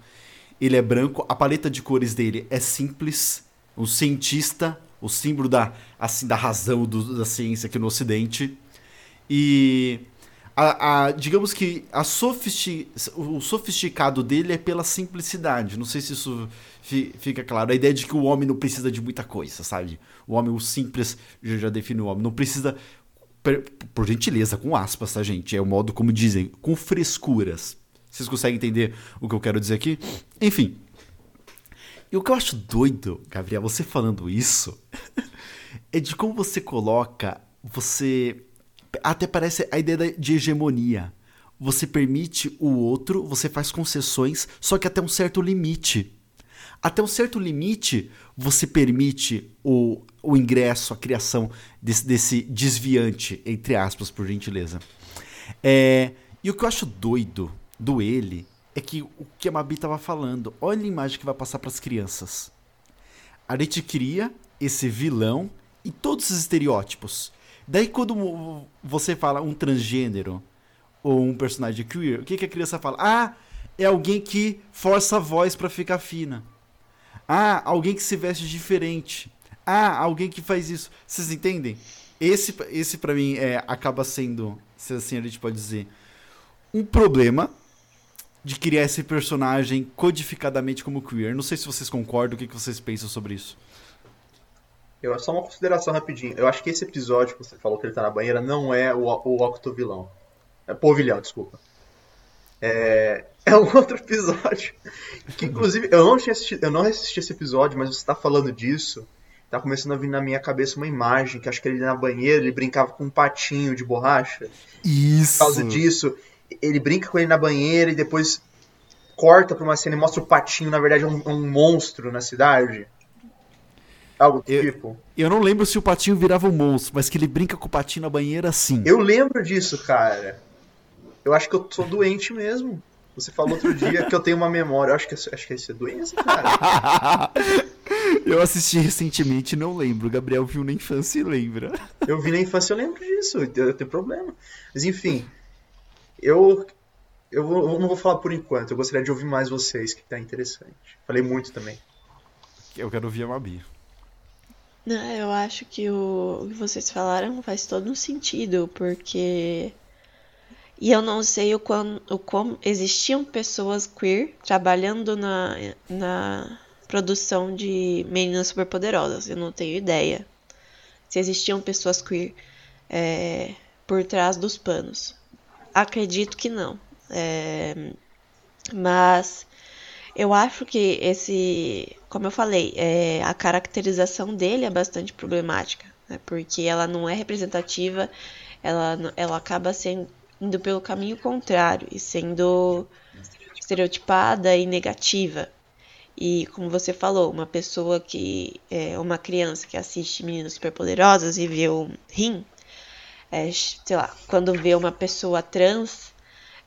Ele é branco, a paleta de cores dele é simples, um cientista, o símbolo da, assim, da razão do, da ciência aqui no Ocidente. E a, a, digamos que a o sofisticado dele é pela simplicidade. Não sei se isso fica claro. A ideia de que o homem não precisa de muita coisa, sabe? O homem, o simples, já, já define o homem. Não precisa, por, por gentileza, com aspas, tá, gente? É o modo como dizem, com frescuras. Vocês conseguem entender o que eu quero dizer aqui? Enfim. E o que eu acho doido, Gabriel, você falando isso, é de como você coloca, você. Até parece a ideia de hegemonia. Você permite o outro, você faz concessões, só que até um certo limite. até um certo limite, você permite o, o ingresso, a criação desse, desse desviante, entre aspas, por gentileza. É, e o que eu acho doido do ele é que o que a Mabi estava falando, olha a imagem que vai passar para as crianças. A gente cria esse vilão e todos os estereótipos. Daí quando você fala um transgênero ou um personagem queer, o que, que a criança fala? Ah, é alguém que força a voz para ficar fina. Ah, alguém que se veste diferente. Ah, alguém que faz isso. Vocês entendem? Esse, esse para mim é, acaba sendo, se assim a gente pode dizer, um problema de criar esse personagem codificadamente como queer. Não sei se vocês concordam, o que, que vocês pensam sobre isso. Eu, só uma consideração rapidinho. Eu acho que esse episódio que você falou que ele tá na banheira não é o, o Octovilão. É Povilhão, desculpa. É, é um outro episódio. Que inclusive eu não tinha assistido, eu não assisti esse episódio, mas você tá falando disso. Tá começando a vir na minha cabeça uma imagem que acho que ele na banheira ele brincava com um patinho de borracha. Isso. Por causa disso, ele brinca com ele na banheira e depois corta pra uma cena e mostra o patinho, na verdade, é um, um monstro na cidade. Algo do eu, tipo. Eu não lembro se o patinho virava um monstro, mas que ele brinca com o patinho na banheira sim. Eu lembro disso, cara. Eu acho que eu sou doente mesmo. Você falou outro dia que eu tenho uma memória. Eu acho que, acho que isso é doença, cara. eu assisti recentemente e não lembro. O Gabriel viu na infância e lembra. Eu vi na infância e eu lembro disso. Eu tenho problema. Mas enfim. Eu, eu, vou, eu, não vou falar por enquanto. Eu gostaria de ouvir mais vocês, que tá interessante. Falei muito também. Eu quero ouvir a Mabi. Eu acho que o, que vocês falaram faz todo um sentido, porque. E eu não sei o quão, o como existiam pessoas queer trabalhando na, na produção de Meninas Superpoderosas. Eu não tenho ideia se existiam pessoas queer é, por trás dos panos. Acredito que não. É, mas eu acho que esse, como eu falei, é, a caracterização dele é bastante problemática, né, porque ela não é representativa, ela, ela acaba sendo indo pelo caminho contrário e sendo estereotipada e negativa. E como você falou, uma pessoa que é uma criança que assiste Meninas Superpoderosas e vê o Rim, é, sei lá, quando vê uma pessoa trans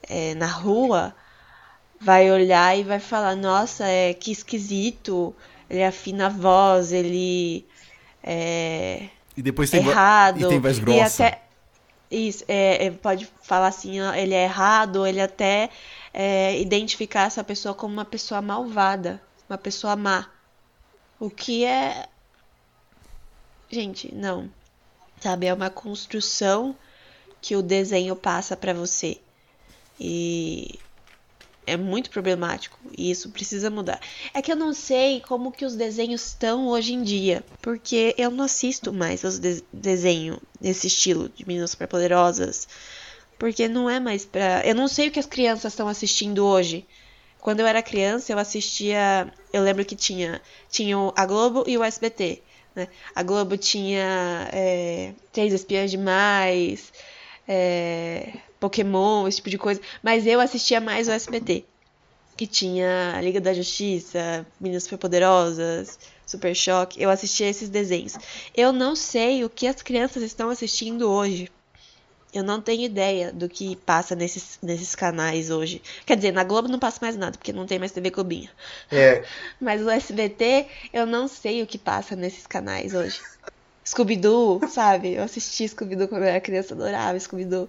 é, na rua, vai olhar e vai falar, nossa, é que esquisito, ele afina a voz, ele é e depois tem errado. E tem voz grossa. Até, isso, é, é, pode falar assim, ele é errado, ele até é, identificar essa pessoa como uma pessoa malvada, uma pessoa má. O que é. Gente, não. Sabe, é uma construção que o desenho passa para você. E é muito problemático e isso precisa mudar. É que eu não sei como que os desenhos estão hoje em dia, porque eu não assisto mais os de desenhos nesse estilo de meninas superpoderosas, porque não é mais pra. Eu não sei o que as crianças estão assistindo hoje. Quando eu era criança, eu assistia. Eu lembro que tinha, tinha a Globo e o SBT. Né? A Globo tinha é, Três Espiãs Demais, é, Pokémon, esse tipo de coisa. Mas eu assistia mais o SBT. Que tinha Liga da Justiça, Meninas Superpoderosas, Super Choque. Eu assistia esses desenhos. Eu não sei o que as crianças estão assistindo hoje. Eu não tenho ideia do que passa nesses, nesses canais hoje. Quer dizer, na Globo não passa mais nada, porque não tem mais TV Globinha. É. Mas o SBT, eu não sei o que passa nesses canais hoje. Scooby-Doo, sabe? Eu assisti Scooby-Doo quando eu era criança, adorava Scooby-Doo.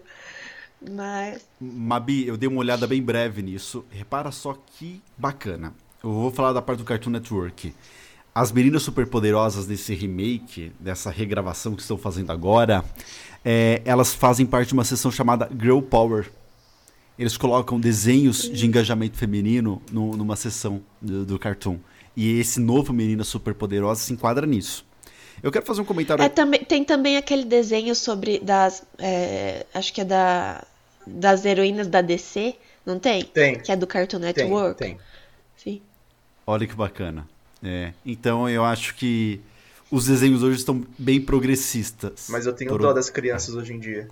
Mas. Mabi, eu dei uma olhada bem breve nisso. Repara só que bacana. Eu vou falar da parte do Cartoon Network. As meninas superpoderosas desse remake, dessa regravação que estão fazendo agora, é, elas fazem parte de uma sessão chamada Girl Power. Eles colocam desenhos de engajamento feminino no, numa sessão do, do Cartoon. E esse novo Menina Superpoderosa se enquadra nisso. Eu quero fazer um comentário. É, também, tem também aquele desenho sobre das. É, acho que é da. Das heroínas da DC, não tem? Tem. Que é do Cartoon Network. Tem. tem. Sim. Olha que bacana. É, então eu acho que os desenhos hoje estão bem progressistas. Mas eu tenho Por... dó das crianças hoje em dia.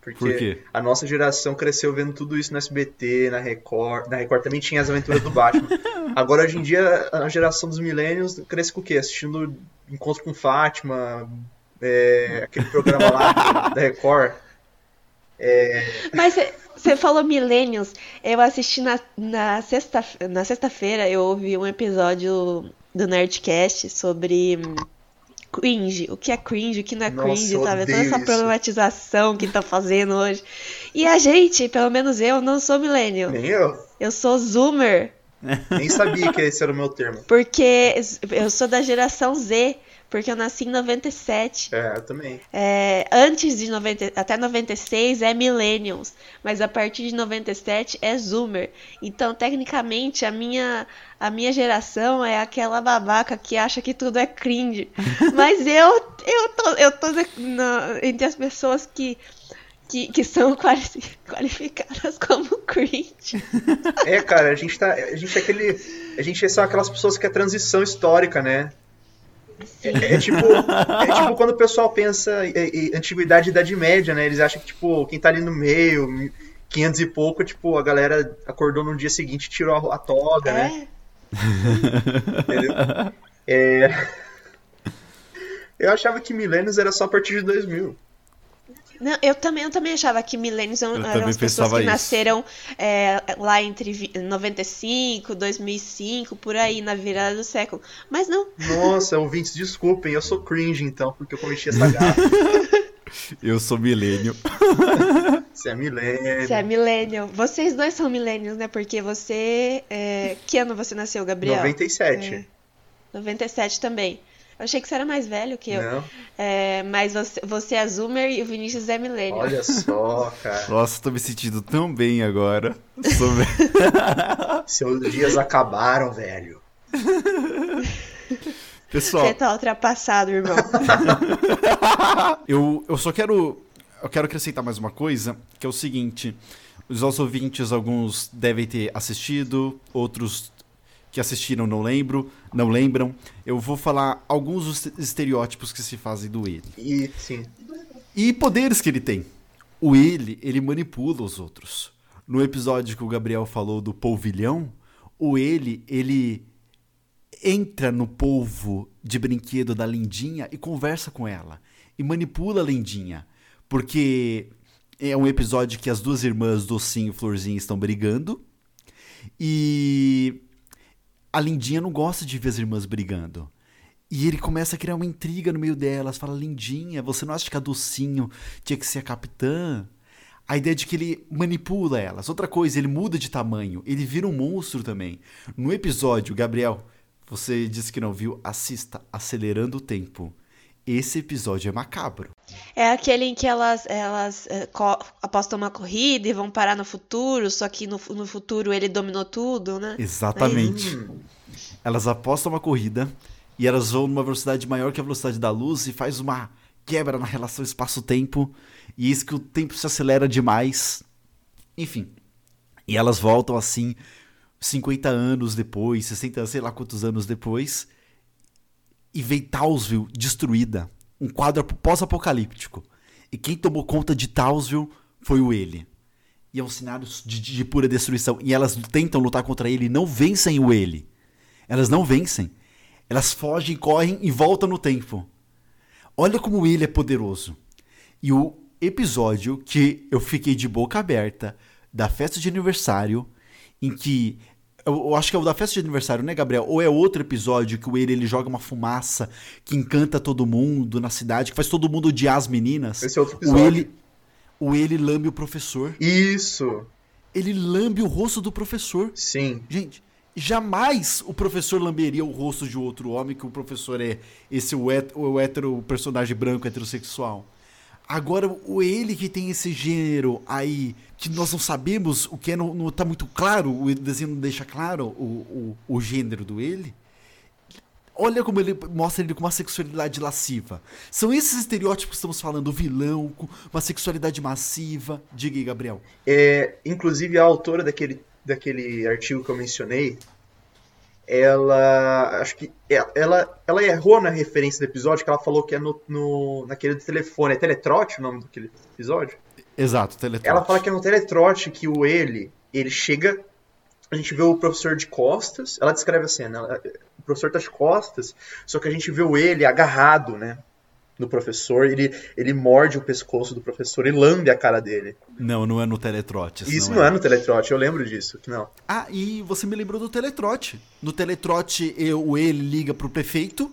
Porque Por quê? a nossa geração cresceu vendo tudo isso no SBT, na Record. Na Record também tinha as aventuras do Batman. Agora, hoje em dia, a geração dos millennials cresce com o quê? Assistindo Encontro com Fátima, é, aquele programa lá da Record. Mas você falou Millennials. Eu assisti na, na sexta- na sexta-feira, eu ouvi um episódio do Nerdcast sobre hum, cringe. O que é cringe, o que não é cringe, sabe? Toda essa isso. problematização que tá fazendo hoje. E a gente, pelo menos eu, não sou millennial. Nem eu. Eu sou zoomer. Nem sabia que esse era o meu termo. Porque eu sou da geração Z. Porque eu nasci em 97. É, eu também. É, antes de 90, até 96 é Millennials, mas a partir de 97 é Zoomer. Então, tecnicamente, a minha, a minha geração é aquela babaca que acha que tudo é cringe. Mas eu, eu tô, eu tô na- entre as pessoas que, que, que são quali- qualificadas como cringe. É, cara, a gente tá. A gente é aquele. A gente são aquelas pessoas que é transição histórica, né? É, é tipo, é tipo quando o pessoal pensa em, em antiguidade e idade média, né? Eles acham que, tipo, quem tá ali no meio, 500 e pouco, tipo, a galera acordou no dia seguinte e tirou a, a toga, né? É, Entendeu? É... Eu achava que milênios era só a partir de 2000. Não, eu também, eu também achava que millennials eram, as pessoas que isso. nasceram é, lá entre vi- 95, 2005, por aí, na virada do século. Mas não, Nossa, ouvintes, desculpem, eu sou cringe então, porque eu cometi essa gafa. Eu sou milênio. Você é milênio. você é millennial. Vocês dois são millennials, né? Porque você... é, Que ano você nasceu, Gabriel? 97. É. 97 também. Eu achei que você era mais velho que eu. Não, É, mas você, você é zoomer e o Vinícius é millennial. olha só, cara. Nossa, tô me sentindo tão bem agora. Seus dias acabaram, velho. Pessoal, Você tá ultrapassado, irmão. eu, eu só quero. Eu quero acrescentar mais uma coisa, que é o seguinte: os nossos ouvintes, alguns devem ter assistido, outros que assistiram não lembro, não lembram. Eu vou falar alguns dos estereótipos que se fazem do ele. E sim, E poderes que ele tem. O ele, ele manipula os outros. No episódio que o Gabriel falou do polvilhão, o ele, ele entra no polvo de brinquedo da Lindinha e conversa com ela. E manipula a Lindinha. Porque é um episódio que as duas irmãs, Docinho e Florzinha, estão brigando. E a Lindinha não gosta de ver as irmãs brigando. E ele começa a criar uma intriga no meio delas. Fala, Lindinha, você não acha que a Docinho tinha que ser a capitã? A ideia de que ele manipula elas. Outra coisa, ele muda de tamanho. Ele vira um monstro também. No episódio, Gabriel, você disse que não viu, assista Acelerando o Tempo. Esse episódio é macabro. É aquele em que elas, elas é, apostam uma corrida e vão parar no futuro, só que no, no futuro ele dominou tudo, né? Exatamente. Hum, Elas apostam uma corrida e elas vão numa velocidade maior que a velocidade da luz e faz uma quebra na relação espaço-tempo. E isso que o tempo se acelera demais. Enfim. E elas voltam assim, 50 anos depois, 60, sei lá quantos anos depois. E vem Townsville destruída. Um quadro pós-apocalíptico. E quem tomou conta de Townsville foi o ele. E é um cenário de, de pura destruição. E elas tentam lutar contra ele e não vencem o ele. Elas não vencem. Elas fogem, correm e voltam no tempo. Olha como ele é poderoso. E o episódio que eu fiquei de boca aberta da festa de aniversário, em que. Eu, eu acho que é o da festa de aniversário, né, Gabriel? Ou é outro episódio que o ele, ele joga uma fumaça que encanta todo mundo na cidade, que faz todo mundo odiar as meninas. Esse é outro O episódio. ele, o ele lambe o professor. Isso, Ele lambe o rosto do professor. sim. Gente, jamais o professor lamberia o rosto de outro homem que o professor é esse o o hétero personagem branco heterossexual. Agora, o ele que tem esse gênero aí, que nós não sabemos o que é, não, não tá muito claro, o desenho não deixa claro o, o, o gênero do ele. Olha como ele mostra ele com uma sexualidade lasciva. São esses estereótipos que estamos falando, o vilão com uma sexualidade massiva. Diga aí, Gabriel. É, inclusive, a autora daquele, daquele artigo que eu mencionei, ela. Acho que. é- Ela, ela errou na referência do episódio, que ela falou que é no, no, naquele do telefone. É Teletrote o nome daquele episódio? Exato, teletrote. Ela fala que é no teletrote que o ele, ele chega, a gente vê o professor de costas, ela descreve a cena, ela- o professor tá de costas, só que a gente vê o ele agarrado, né, no professor, ele, ele morde o pescoço do professor e lambe a cara dele. Não, não é no teletrote. Isso não é no teletrote, eu lembro disso, que não. Ah, e você me lembrou do teletrote. No teletrote, eu, o ele liga pro prefeito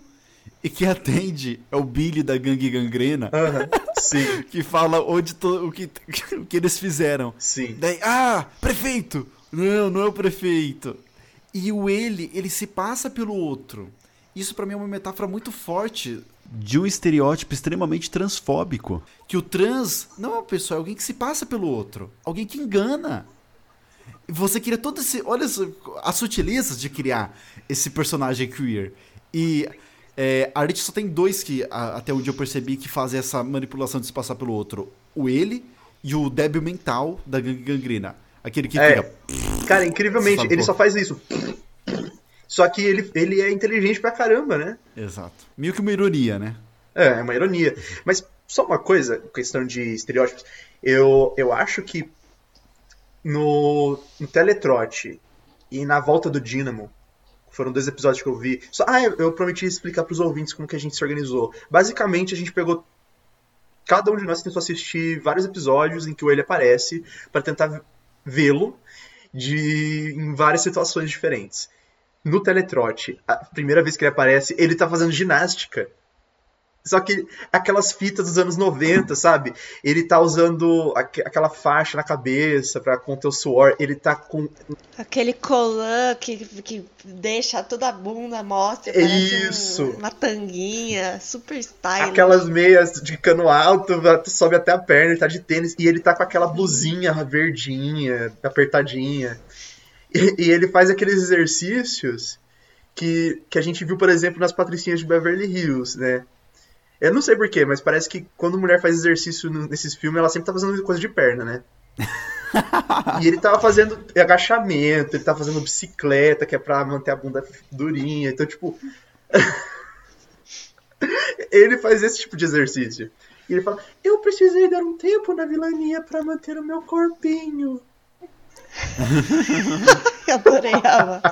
e quem atende é o Billy da Gangue Gangrena, Aham, sim, que fala onde to- o, que, o que eles fizeram. sim. Daí, ah, prefeito! Não, não é o prefeito. E o ele, ele se passa pelo outro. Isso pra mim é uma metáfora muito forte de um estereótipo extremamente transfóbico. Que o trans não é uma pessoa, é alguém que se passa pelo outro. Alguém que engana. E Você cria todo esse. Olha as, as sutilezas de criar esse personagem queer. E é, a Art só tem dois que, a- até onde eu percebi, que fazem essa manipulação de se passar pelo outro: o ele e o débil mental da gangue gangrena. Aquele que É. fica. Cara, incrivelmente, Sabe ele só faz isso. Só que ele, ele é inteligente pra caramba, né? Exato. Meio que uma ironia, né? É, é uma ironia. Mas só uma coisa, questão de estereótipos. Eu, eu acho que no, no Teletrote e na Volta do Dínamo, foram dois episódios que eu vi. Só, ah, eu, eu prometi explicar pros ouvintes como que a gente se organizou. Basicamente, a gente pegou. Cada um de nós tentou assistir vários episódios em que o ele aparece para tentar vê-lo de em várias situações diferentes. No Teletrote, a primeira vez que ele aparece, ele tá fazendo ginástica. Só que aquelas fitas dos anos 90, sabe? Ele tá usando aque- aquela faixa na cabeça pra conter o suor. Ele tá com. Aquele colã que, que deixa toda a bunda mostra. É parece um- isso. uma tanguinha, super style. Aquelas meias de cano alto, sobe até a perna, ele tá de tênis. E ele tá com aquela blusinha verdinha, apertadinha. E, e ele faz aqueles exercícios que, que a gente viu, por exemplo, nas Patricinhas de Beverly Hills, né? Eu não sei porquê, mas parece que quando mulher faz exercício nesses filmes, ela sempre tá fazendo coisa de perna, né? e ele tava fazendo agachamento, ele tava fazendo bicicleta, que é pra manter a bunda durinha. Então, tipo. ele faz esse tipo de exercício. E ele fala: Eu precisei dar um tempo na vilania pra manter o meu corpinho. Adorei ela.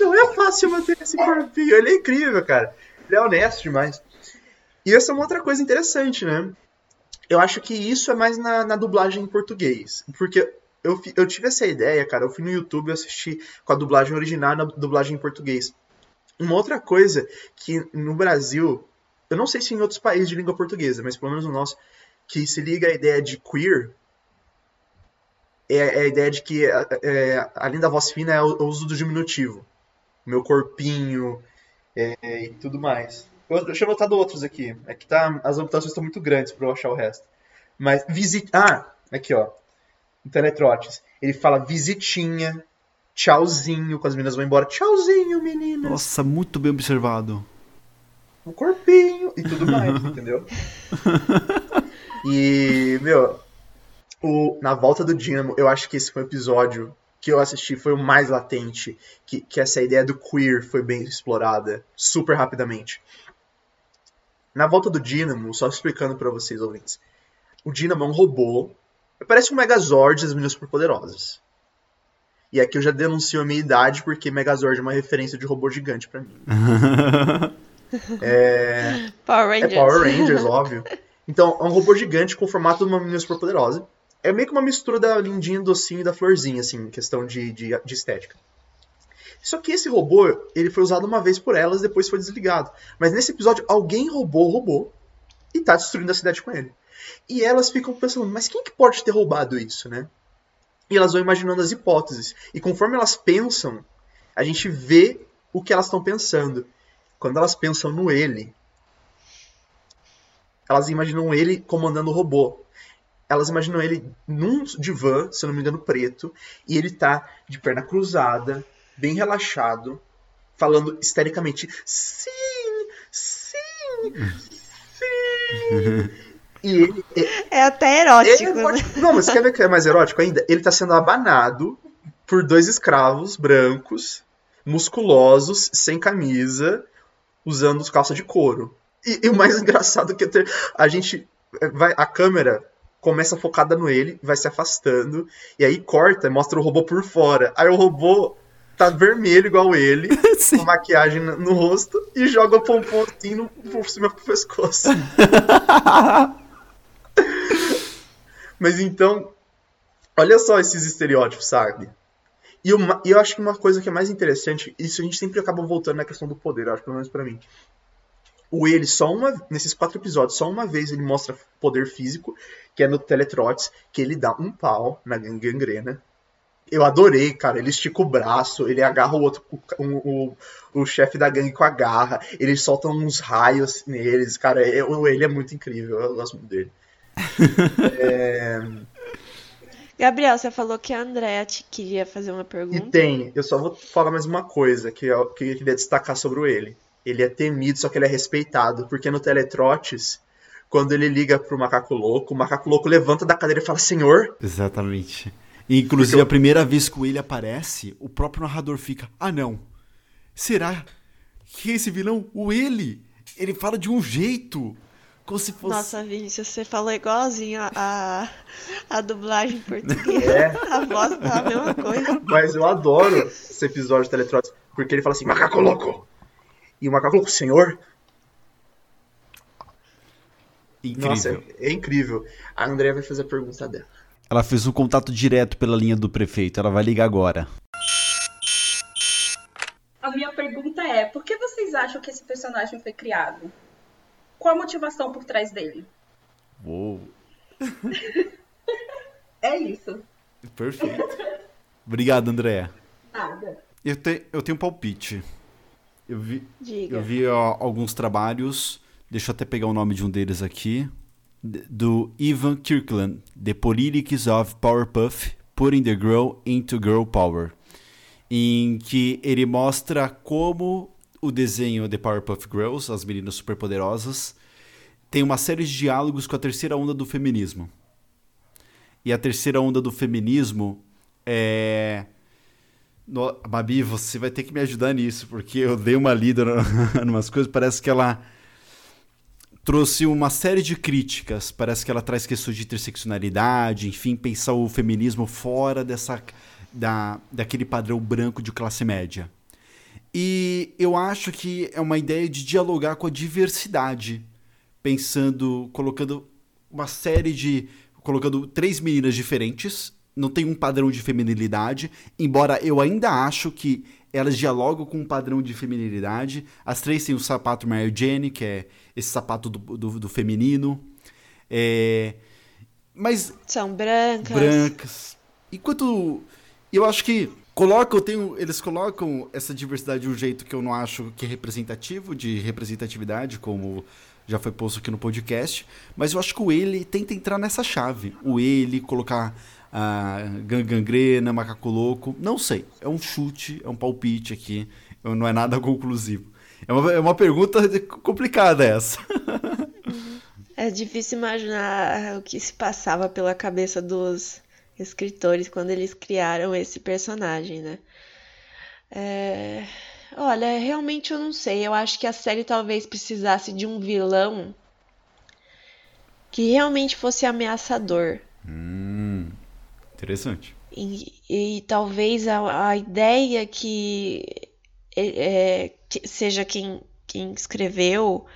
Não é fácil manter esse corpinho. Ele é incrível, cara. Ele é honesto demais. E essa é uma outra coisa interessante, né? Eu acho que isso é mais na, na dublagem em português. Porque eu, eu tive essa ideia, cara. Eu fui no YouTube e assisti com a dublagem original na dublagem em português. Uma outra coisa que no Brasil, eu não sei se em outros países de língua portuguesa, mas pelo menos no nosso, que se liga a ideia de queer, é, é a ideia de que, é, é, além da voz fina, é o, o uso do diminutivo. Meu corpinho é, e tudo mais. Eu, deixa eu anotar outros aqui. É que tá, as anotações estão muito grandes para eu achar o resto. Mas visita. Ah, aqui ó. No Teletrotes. Ele fala visitinha, tchauzinho, quando as meninas vão embora. Tchauzinho, meninas. Nossa, muito bem observado. um corpinho e tudo mais, entendeu? E, meu, o, na volta do Dynamo, eu acho que esse foi o episódio que eu assisti, foi o mais latente, que, que essa ideia do queer foi bem explorada, super rapidamente. Na volta do Dynamo, só explicando pra vocês, ouvintes, o Dynamo é um robô, parece um Megazord das meninas superpoderosas. E aqui eu já denuncio a minha idade, porque Megazord é uma referência de robô gigante pra mim. Power É Rangers. Power Rangers, óbvio. Então, é um robô gigante com o formato de uma menina super poderosa. É meio que uma mistura da lindinha, docinho e da florzinha, assim, questão de, de, de estética. Só que esse robô, ele foi usado uma vez por elas, depois foi desligado. Mas nesse episódio, alguém roubou o robô e tá destruindo a cidade com ele. E elas ficam pensando, mas quem que pode ter roubado isso, né? E elas vão imaginando as hipóteses. E conforme elas pensam, a gente vê o que elas estão pensando. Quando elas pensam no ele, elas imaginam ele comandando o robô. Elas imaginam ele num divã, se eu não me engano, preto, e ele tá de perna cruzada, bem relaxado, falando histericamente: sim, sim, sim. e ele, É até ele erótico, é né? erótico. Não, mas quer ver que é mais erótico ainda? Ele tá sendo abanado por dois escravos brancos, musculosos, sem camisa, usando os calças de couro. E, e o mais engraçado que é ter, a gente vai a câmera começa focada no ele, vai se afastando, e aí corta, mostra o robô por fora. Aí o robô tá vermelho igual ele, com maquiagem no rosto, e joga o pompom assim no, por cima do pescoço. Mas então, olha só esses estereótipos, sabe? E, uma, e eu acho que uma coisa que é mais interessante, isso a gente sempre acaba voltando na questão do poder, eu acho, pelo menos pra mim. O ele, só uma. Nesses quatro episódios, só uma vez ele mostra poder físico, que é no Teletrots, que ele dá um pau na gangrena. Eu adorei, cara. Ele estica o braço, ele agarra o outro, o, o, o chefe da gangue com a garra, eles soltam uns raios neles, cara. Eu, ele é muito incrível, eu gosto muito dele. é... Gabriel, você falou que a Andrea te queria fazer uma pergunta. E tem, eu só vou falar mais uma coisa que eu, que eu queria destacar sobre o ele. Ele é temido, só que ele é respeitado, porque no Teletrotes, quando ele liga pro macaco louco, o macaco louco levanta da cadeira e fala: Senhor. Exatamente. E, inclusive, eu... a primeira vez que o ele aparece, o próprio narrador fica: Ah, não. Será que esse vilão, o ele, ele fala de um jeito como se fosse. Nossa, Vinícius, você falou igualzinho a, a, a dublagem portuguesa. É. A voz tá a mesma coisa. Mas eu adoro esse episódio de Teletrotes, porque ele fala assim: macaco louco! E o macaco louco, senhor? Incrível. Nossa, é, é incrível. A Andrea vai fazer a pergunta dela. Ela fez um contato direto pela linha do prefeito. Ela vai ligar agora. A minha pergunta é: por que vocês acham que esse personagem foi criado? Qual a motivação por trás dele? Uou! é isso. Perfeito. Obrigado, André. Nada. Eu, te, eu tenho um palpite. Eu vi, Diga. Eu vi ó, alguns trabalhos, deixa eu até pegar o nome de um deles aqui, do Ivan Kirkland, The Politics of Powerpuff, Putting the Girl into Girl Power, em que ele mostra como o desenho The Powerpuff Girls, as meninas superpoderosas, tem uma série de diálogos com a terceira onda do feminismo. E a terceira onda do feminismo é. No... Babi, você vai ter que me ajudar nisso, porque eu dei uma lida em umas coisas, parece que ela trouxe uma série de críticas. Parece que ela traz questões de interseccionalidade, enfim, pensar o feminismo fora dessa da, daquele padrão branco de classe média. E eu acho que é uma ideia de dialogar com a diversidade, pensando, colocando uma série de. colocando três meninas diferentes, não tem um padrão de feminilidade, embora eu ainda acho que elas dialogam com um padrão de feminilidade. As três têm o sapato Mary Jane, que é esse sapato do, do, do feminino. É... Mas. São brancas. Brancas. Enquanto. Eu acho que colocam, tenho, eles colocam essa diversidade de um jeito que eu não acho que é representativo, de representatividade, como já foi posto aqui no podcast, mas eu acho que o ele tenta entrar nessa chave. O ele, colocar a uh, gangrena, macaco louco, não sei. É um chute, é um palpite aqui, não é nada conclusivo. É uma, é uma pergunta complicada essa. É difícil imaginar o que se passava pela cabeça dos escritores quando eles criaram esse personagem, né? É... Olha, realmente eu não sei. Eu acho que a série talvez precisasse de um vilão que realmente fosse ameaçador. Hum, interessante. E, e talvez a, a, ideia que, é, que seja quem, quem escreveu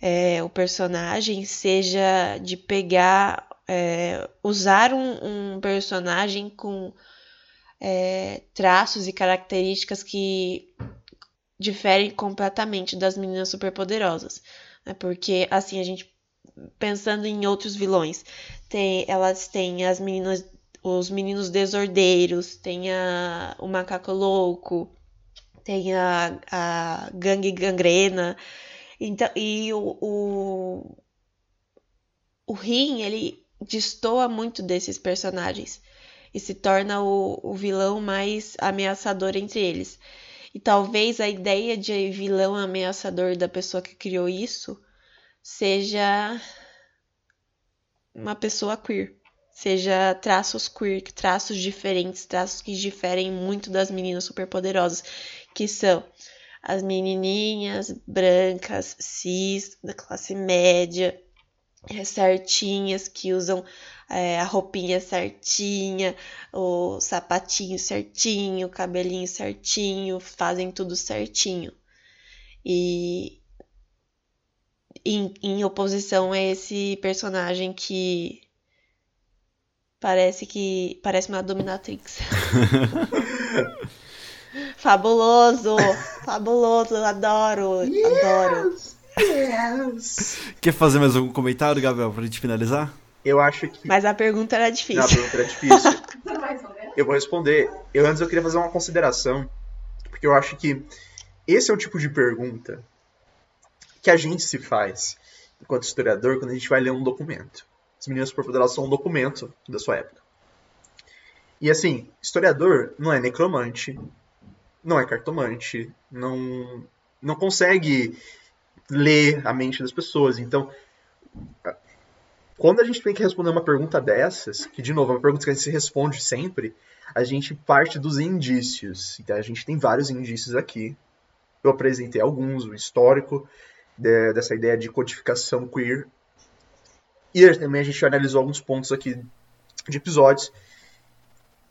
é, o personagem seja de pegar é, usar um, um, personagem com é, traços e características que diferem completamente das meninas superpoderosas. Né? Porque, assim, a gente pensando em outros vilões, tem, elas têm as meninas, os meninos desordeiros, tem a, o macaco louco, tem a, a gangue gangrena. Então, e o, o, o Rin, ele destoa muito desses personagens e se torna o, o vilão mais ameaçador entre eles. E talvez a ideia de vilão ameaçador da pessoa que criou isso seja uma pessoa queer. Seja traços queer, traços diferentes, traços que diferem muito das meninas superpoderosas, que são as menininhas brancas, cis, da classe média, é, certinhas, que usam é, a roupinha certinha, o sapatinho certinho, o cabelinho certinho, fazem tudo certinho. E em, em oposição a esse personagem que parece que parece uma dominatrix. fabuloso, fabuloso, adoro, yes, adoro. Yes. Quer fazer mais algum comentário, Gabriel, pra gente finalizar? Eu acho que. Mas a pergunta era difícil. Não, a pergunta era difícil. eu vou responder. Eu antes eu queria fazer uma consideração, porque eu acho que esse é o tipo de pergunta que a gente se faz enquanto historiador quando a gente vai ler um documento. As meninas por elas são um documento da sua época. E assim, historiador não é necromante, não é cartomante, não não consegue ler a mente das pessoas. Então, quando a gente tem que responder uma pergunta dessas, que de novo é uma pergunta que a gente se responde sempre, a gente parte dos indícios. Então a gente tem vários indícios aqui. Eu apresentei alguns, o histórico de, dessa ideia de codificação queer. E também a gente analisou alguns pontos aqui de episódios.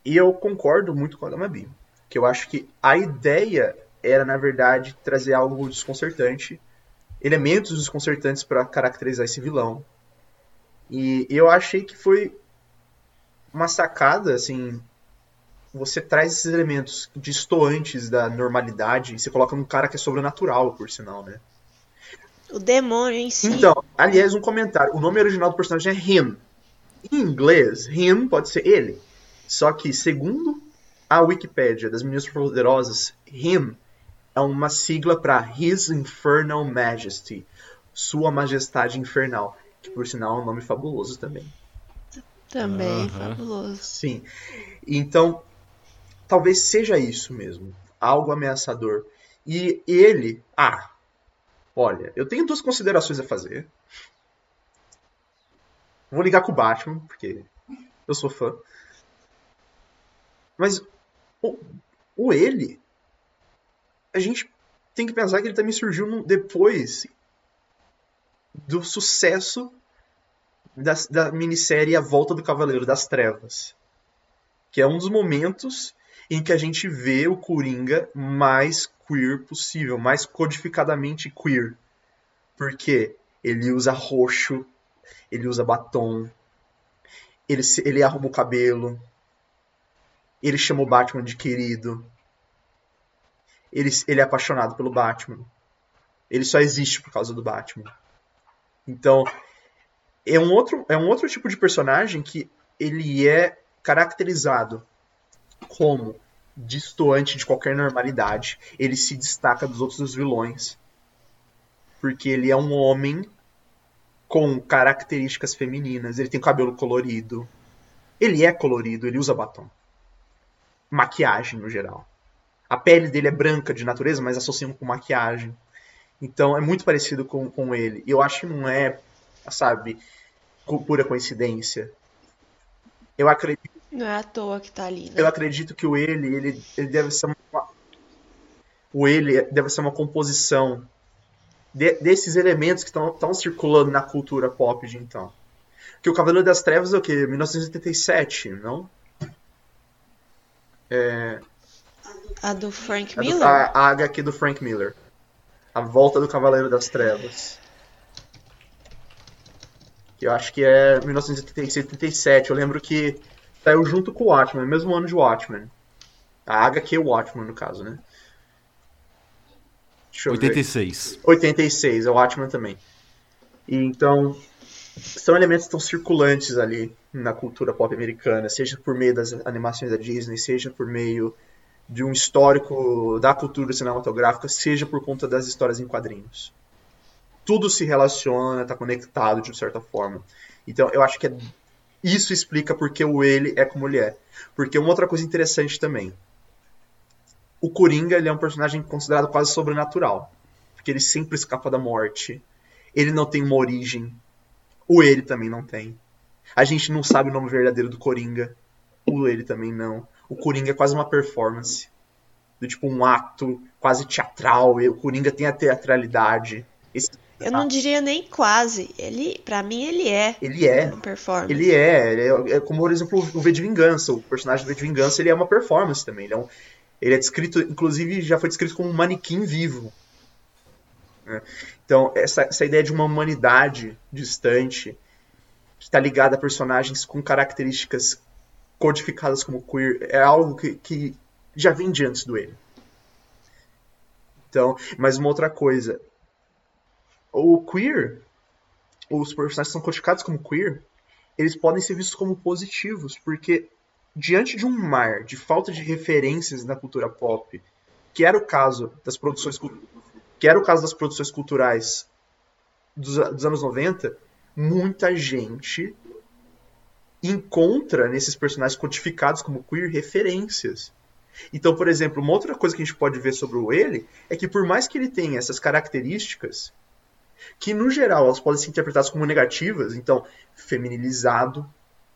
E eu concordo muito com a Gamabi. Que eu acho que a ideia era, na verdade, trazer algo desconcertante, elementos desconcertantes para caracterizar esse vilão e eu achei que foi uma sacada, assim. Você traz esses elementos distoantes da normalidade e você coloca num cara que é sobrenatural, por sinal, né? O demônio em si. Então, aliás, um comentário. O nome original do personagem é Him. Em inglês, Him pode ser ele. Só que, segundo a Wikipédia das Meninas Poderosas, Him é uma sigla para His Infernal Majesty, Sua Majestade Infernal que por sinal é um nome fabuloso também. Também, uhum. fabuloso. Sim. Então, talvez seja isso mesmo. Algo ameaçador. E ele. Ah, olha, eu tenho duas considerações a fazer. Vou ligar com o Batman, porque eu sou fã. Mas o, o ele. A gente tem que pensar que ele também surgiu depois do sucesso da, da minissérie A Volta do Cavaleiro das Trevas. Que é um dos momentos em que a gente vê o Coringa mais queer possível, mais codificadamente queer. Porque ele usa roxo, ele usa batom, ele, ele arruma o cabelo, ele chama o Batman de querido, ele, ele é apaixonado pelo Batman. Ele só existe por causa do Batman. Então, é um outro, é um outro tipo de personagem que ele é caracterizado como distoante de qualquer normalidade. Ele se destaca dos outros vilões. Porque ele é um homem com características femininas. Ele tem cabelo colorido. Ele é colorido, ele usa batom. Maquiagem no geral. A pele dele é branca de natureza, mas associam com maquiagem. Então é muito parecido com, com ele. E eu acho que não é, sabe, pura coincidência. Eu acredito. Não é à toa que tá ali. Né? Eu acredito que o ele, ele, ele deve ser uma. O ele deve ser uma composição de, desses elementos que estão circulando na cultura pop de então. Que o Cavaleiro das Trevas é o quê? 1987, não? É... A do Frank Miller? A, do, a, a HQ do Frank Miller. A Volta do Cavaleiro das Trevas. Eu acho que é 1977. Eu lembro que saiu junto com o Watchmen, mesmo ano de Watchmen. A HQ Watchmen, no caso, né? Deixa 86. Ver. 86, é o Watchmen também. E então, são elementos que estão circulantes ali na cultura pop americana, seja por meio das animações da Disney, seja por meio de um histórico da cultura cinematográfica, seja por conta das histórias em quadrinhos. Tudo se relaciona, está conectado de certa forma. Então, eu acho que é, isso explica porque o ele é como ele é. Porque uma outra coisa interessante também. O Coringa ele é um personagem considerado quase sobrenatural. Porque ele sempre escapa da morte. Ele não tem uma origem. O ele também não tem. A gente não sabe o nome verdadeiro do Coringa. O ele também não o Coringa é quase uma performance. Do tipo um ato quase teatral. O Coringa tem a teatralidade. Esse, Eu não diria nem quase. Ele, para mim, ele é. Ele é. Uma performance. Ele é. Ele é, é como, por exemplo, o V de Vingança. O personagem do V de Vingança, ele é uma performance também. Ele é, um, ele é descrito, inclusive, já foi descrito como um manequim vivo. Né? Então, essa, essa ideia de uma humanidade distante, que está ligada a personagens com características codificadas como queer, é algo que, que já vem de antes do ele. Então, mas uma outra coisa, o queer, os personagens que são codificados como queer, eles podem ser vistos como positivos, porque diante de um mar de falta de referências na cultura pop, que era o caso das produções que era o caso das produções culturais dos, dos anos 90, muita gente encontra nesses personagens codificados como queer referências. Então, por exemplo, uma outra coisa que a gente pode ver sobre o ele é que por mais que ele tenha essas características, que no geral elas podem ser interpretadas como negativas, então feminilizado,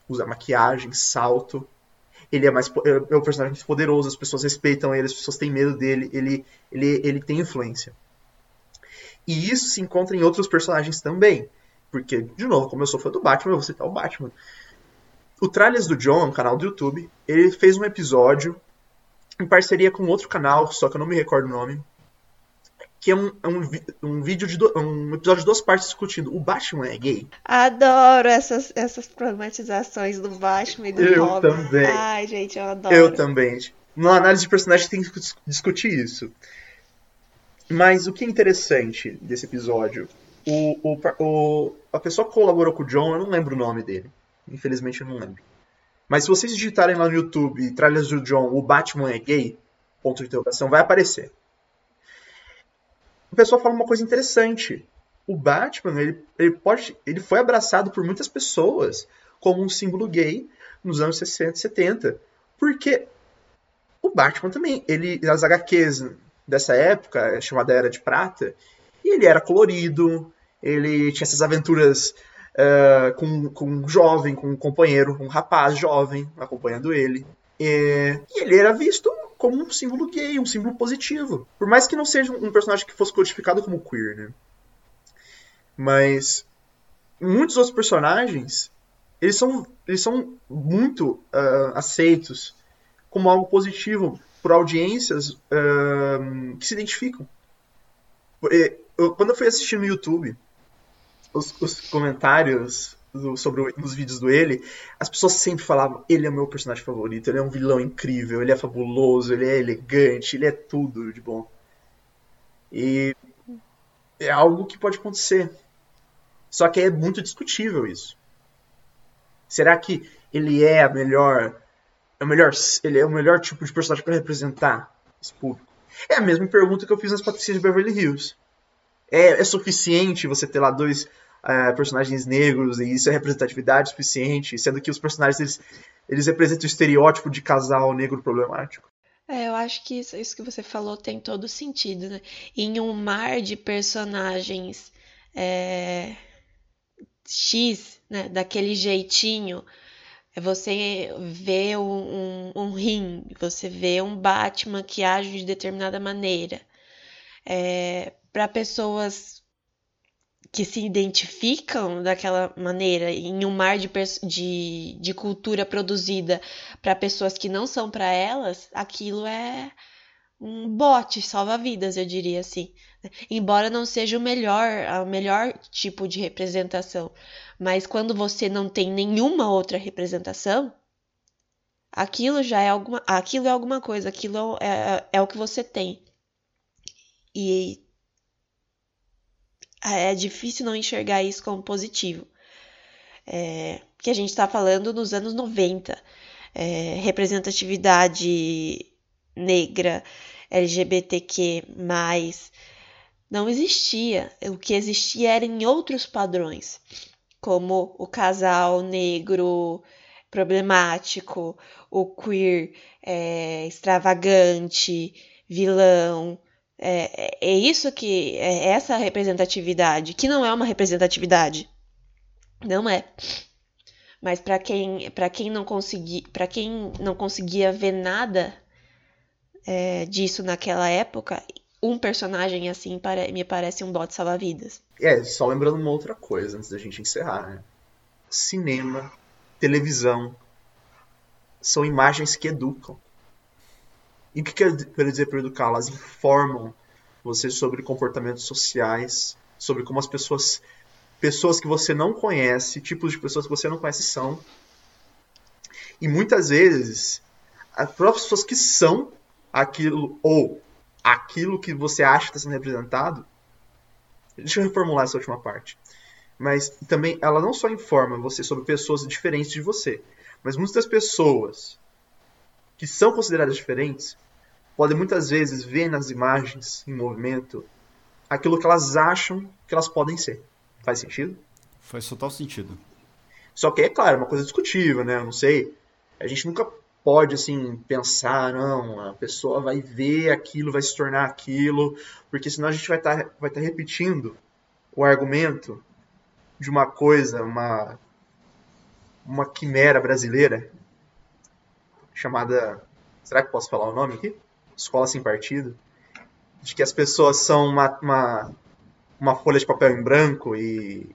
usa maquiagem, salto, ele é mais é, é o personagem mais poderoso, as pessoas respeitam ele, as pessoas têm medo dele, ele ele, ele tem influência. E isso se encontra em outros personagens também, porque de novo, como eu sou fã do Batman, eu vou citar o Batman. O Tralhas do John, um canal do YouTube, ele fez um episódio em parceria com outro canal, só que eu não me recordo o nome, que é um, é um, um vídeo de do, um episódio de duas partes discutindo o Batman é gay. Adoro essas, essas problematizações do Batman e do eu Robin. Eu também. Ai, gente, eu adoro. Eu também. Na análise de personagem tem que discutir isso. Mas o que é interessante desse episódio, o, o, o, a pessoa que colaborou com o John, eu não lembro o nome dele. Infelizmente eu não lembro. Mas se vocês digitarem lá no YouTube, Tralhas do John, o Batman é gay, ponto de interrogação, vai aparecer o pessoal fala uma coisa interessante. O Batman, ele, ele, pode, ele foi abraçado por muitas pessoas como um símbolo gay nos anos 60 e 70. Porque o Batman também, ele, as HQs dessa época, chamada Era de Prata, ele era colorido, ele tinha essas aventuras uh, com, com um jovem, com um companheiro, um rapaz jovem acompanhando ele. E, e ele era visto como um símbolo gay, um símbolo positivo. Por mais que não seja um personagem que fosse codificado como queer, né? Mas muitos outros personagens, eles são, eles são muito uh, aceitos como algo positivo por audiências uh, que se identificam. Quando eu fui assistir no YouTube, os, os comentários do, sobre os vídeos do ele, as pessoas sempre falavam: ele é o meu personagem favorito, ele é um vilão incrível, ele é fabuloso, ele é elegante, ele é tudo de bom. E é algo que pode acontecer. Só que é muito discutível isso. Será que ele é a melhor, é o melhor, ele é o melhor tipo de personagem para representar esse público? É a mesma pergunta que eu fiz nas Patricinhas de Beverly Hills. É, é suficiente você ter lá dois uh, personagens negros, e isso é representatividade suficiente, sendo que os personagens eles, eles representam o estereótipo de casal negro problemático. É, eu acho que isso, isso que você falou tem todo sentido, né? Em um mar de personagens é, X, né, daquele jeitinho, você vê um, um, um rim, você vê um Batman que age de determinada maneira. É, para pessoas que se identificam daquela maneira em um mar de, de, de cultura produzida para pessoas que não são para elas, aquilo é um bote salva-vidas, eu diria assim. Embora não seja o melhor, o melhor tipo de representação, mas quando você não tem nenhuma outra representação, aquilo já é alguma, aquilo é alguma coisa, aquilo é, é, é o que você tem. E é difícil não enxergar isso como positivo. É, que a gente está falando nos anos 90. É, representatividade negra, LGBTQ, não existia. O que existia era em outros padrões, como o casal negro problemático, o queer é, extravagante, vilão, é, é isso que é essa representatividade, que não é uma representatividade. Não é. Mas para quem para quem não consegui, para quem não conseguia ver nada é, disso naquela época, um personagem assim me parece um bot salva-vidas. É, só lembrando uma outra coisa antes da gente encerrar, né? Cinema, televisão, são imagens que educam. E o que quer dizer por educar? Elas informam você sobre comportamentos sociais, sobre como as pessoas, pessoas que você não conhece, tipos de pessoas que você não conhece são. E muitas vezes, as próprias pessoas que são aquilo, ou aquilo que você acha que está sendo representado. Deixa eu reformular essa última parte. Mas também ela não só informa você sobre pessoas diferentes de você, mas muitas pessoas que são consideradas diferentes podem muitas vezes ver nas imagens em movimento aquilo que elas acham que elas podem ser. Faz sentido? Faz total sentido. Só que é claro, é uma coisa discutível, né? Eu não sei. A gente nunca pode assim pensar, não, a pessoa vai ver aquilo, vai se tornar aquilo, porque senão a gente vai estar tá, vai tá repetindo o argumento de uma coisa, uma uma quimera brasileira chamada, será que posso falar o nome aqui? Escola sem partido, de que as pessoas são uma, uma, uma folha de papel em branco e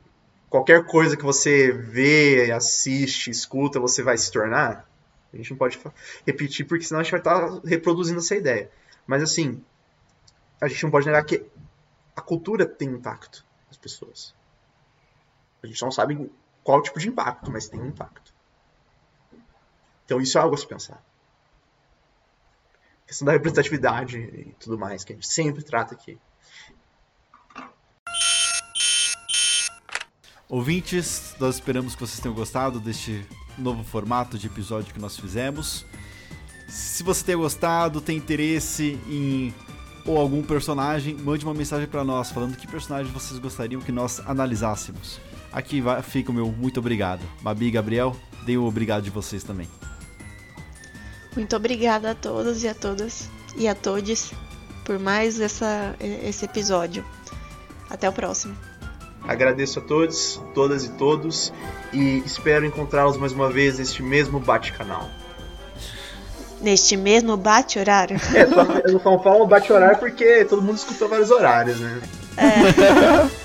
qualquer coisa que você vê, assiste, escuta, você vai se tornar. A gente não pode repetir porque senão a gente vai estar reproduzindo essa ideia. Mas assim, a gente não pode negar que a cultura tem impacto nas pessoas. A gente não sabe qual tipo de impacto, mas tem impacto. Então isso é algo a se pensar. A questão da representatividade e tudo mais, que a gente sempre trata aqui. Ouvintes, nós esperamos que vocês tenham gostado deste novo formato de episódio que nós fizemos. Se você tem gostado, tem interesse em ou algum personagem, mande uma mensagem para nós falando que personagem vocês gostariam que nós analisássemos. Aqui fica o meu muito obrigado. Babi e Gabriel, deem o obrigado de vocês também. Muito obrigada a todos e a todas e a todos por mais essa, esse episódio. Até o próximo. Agradeço a todos, todas e todos e espero encontrá-los mais uma vez neste mesmo bate-canal. Neste mesmo bate-horário? É, eu não falo bate-horário porque todo mundo escutou vários horários, né? É.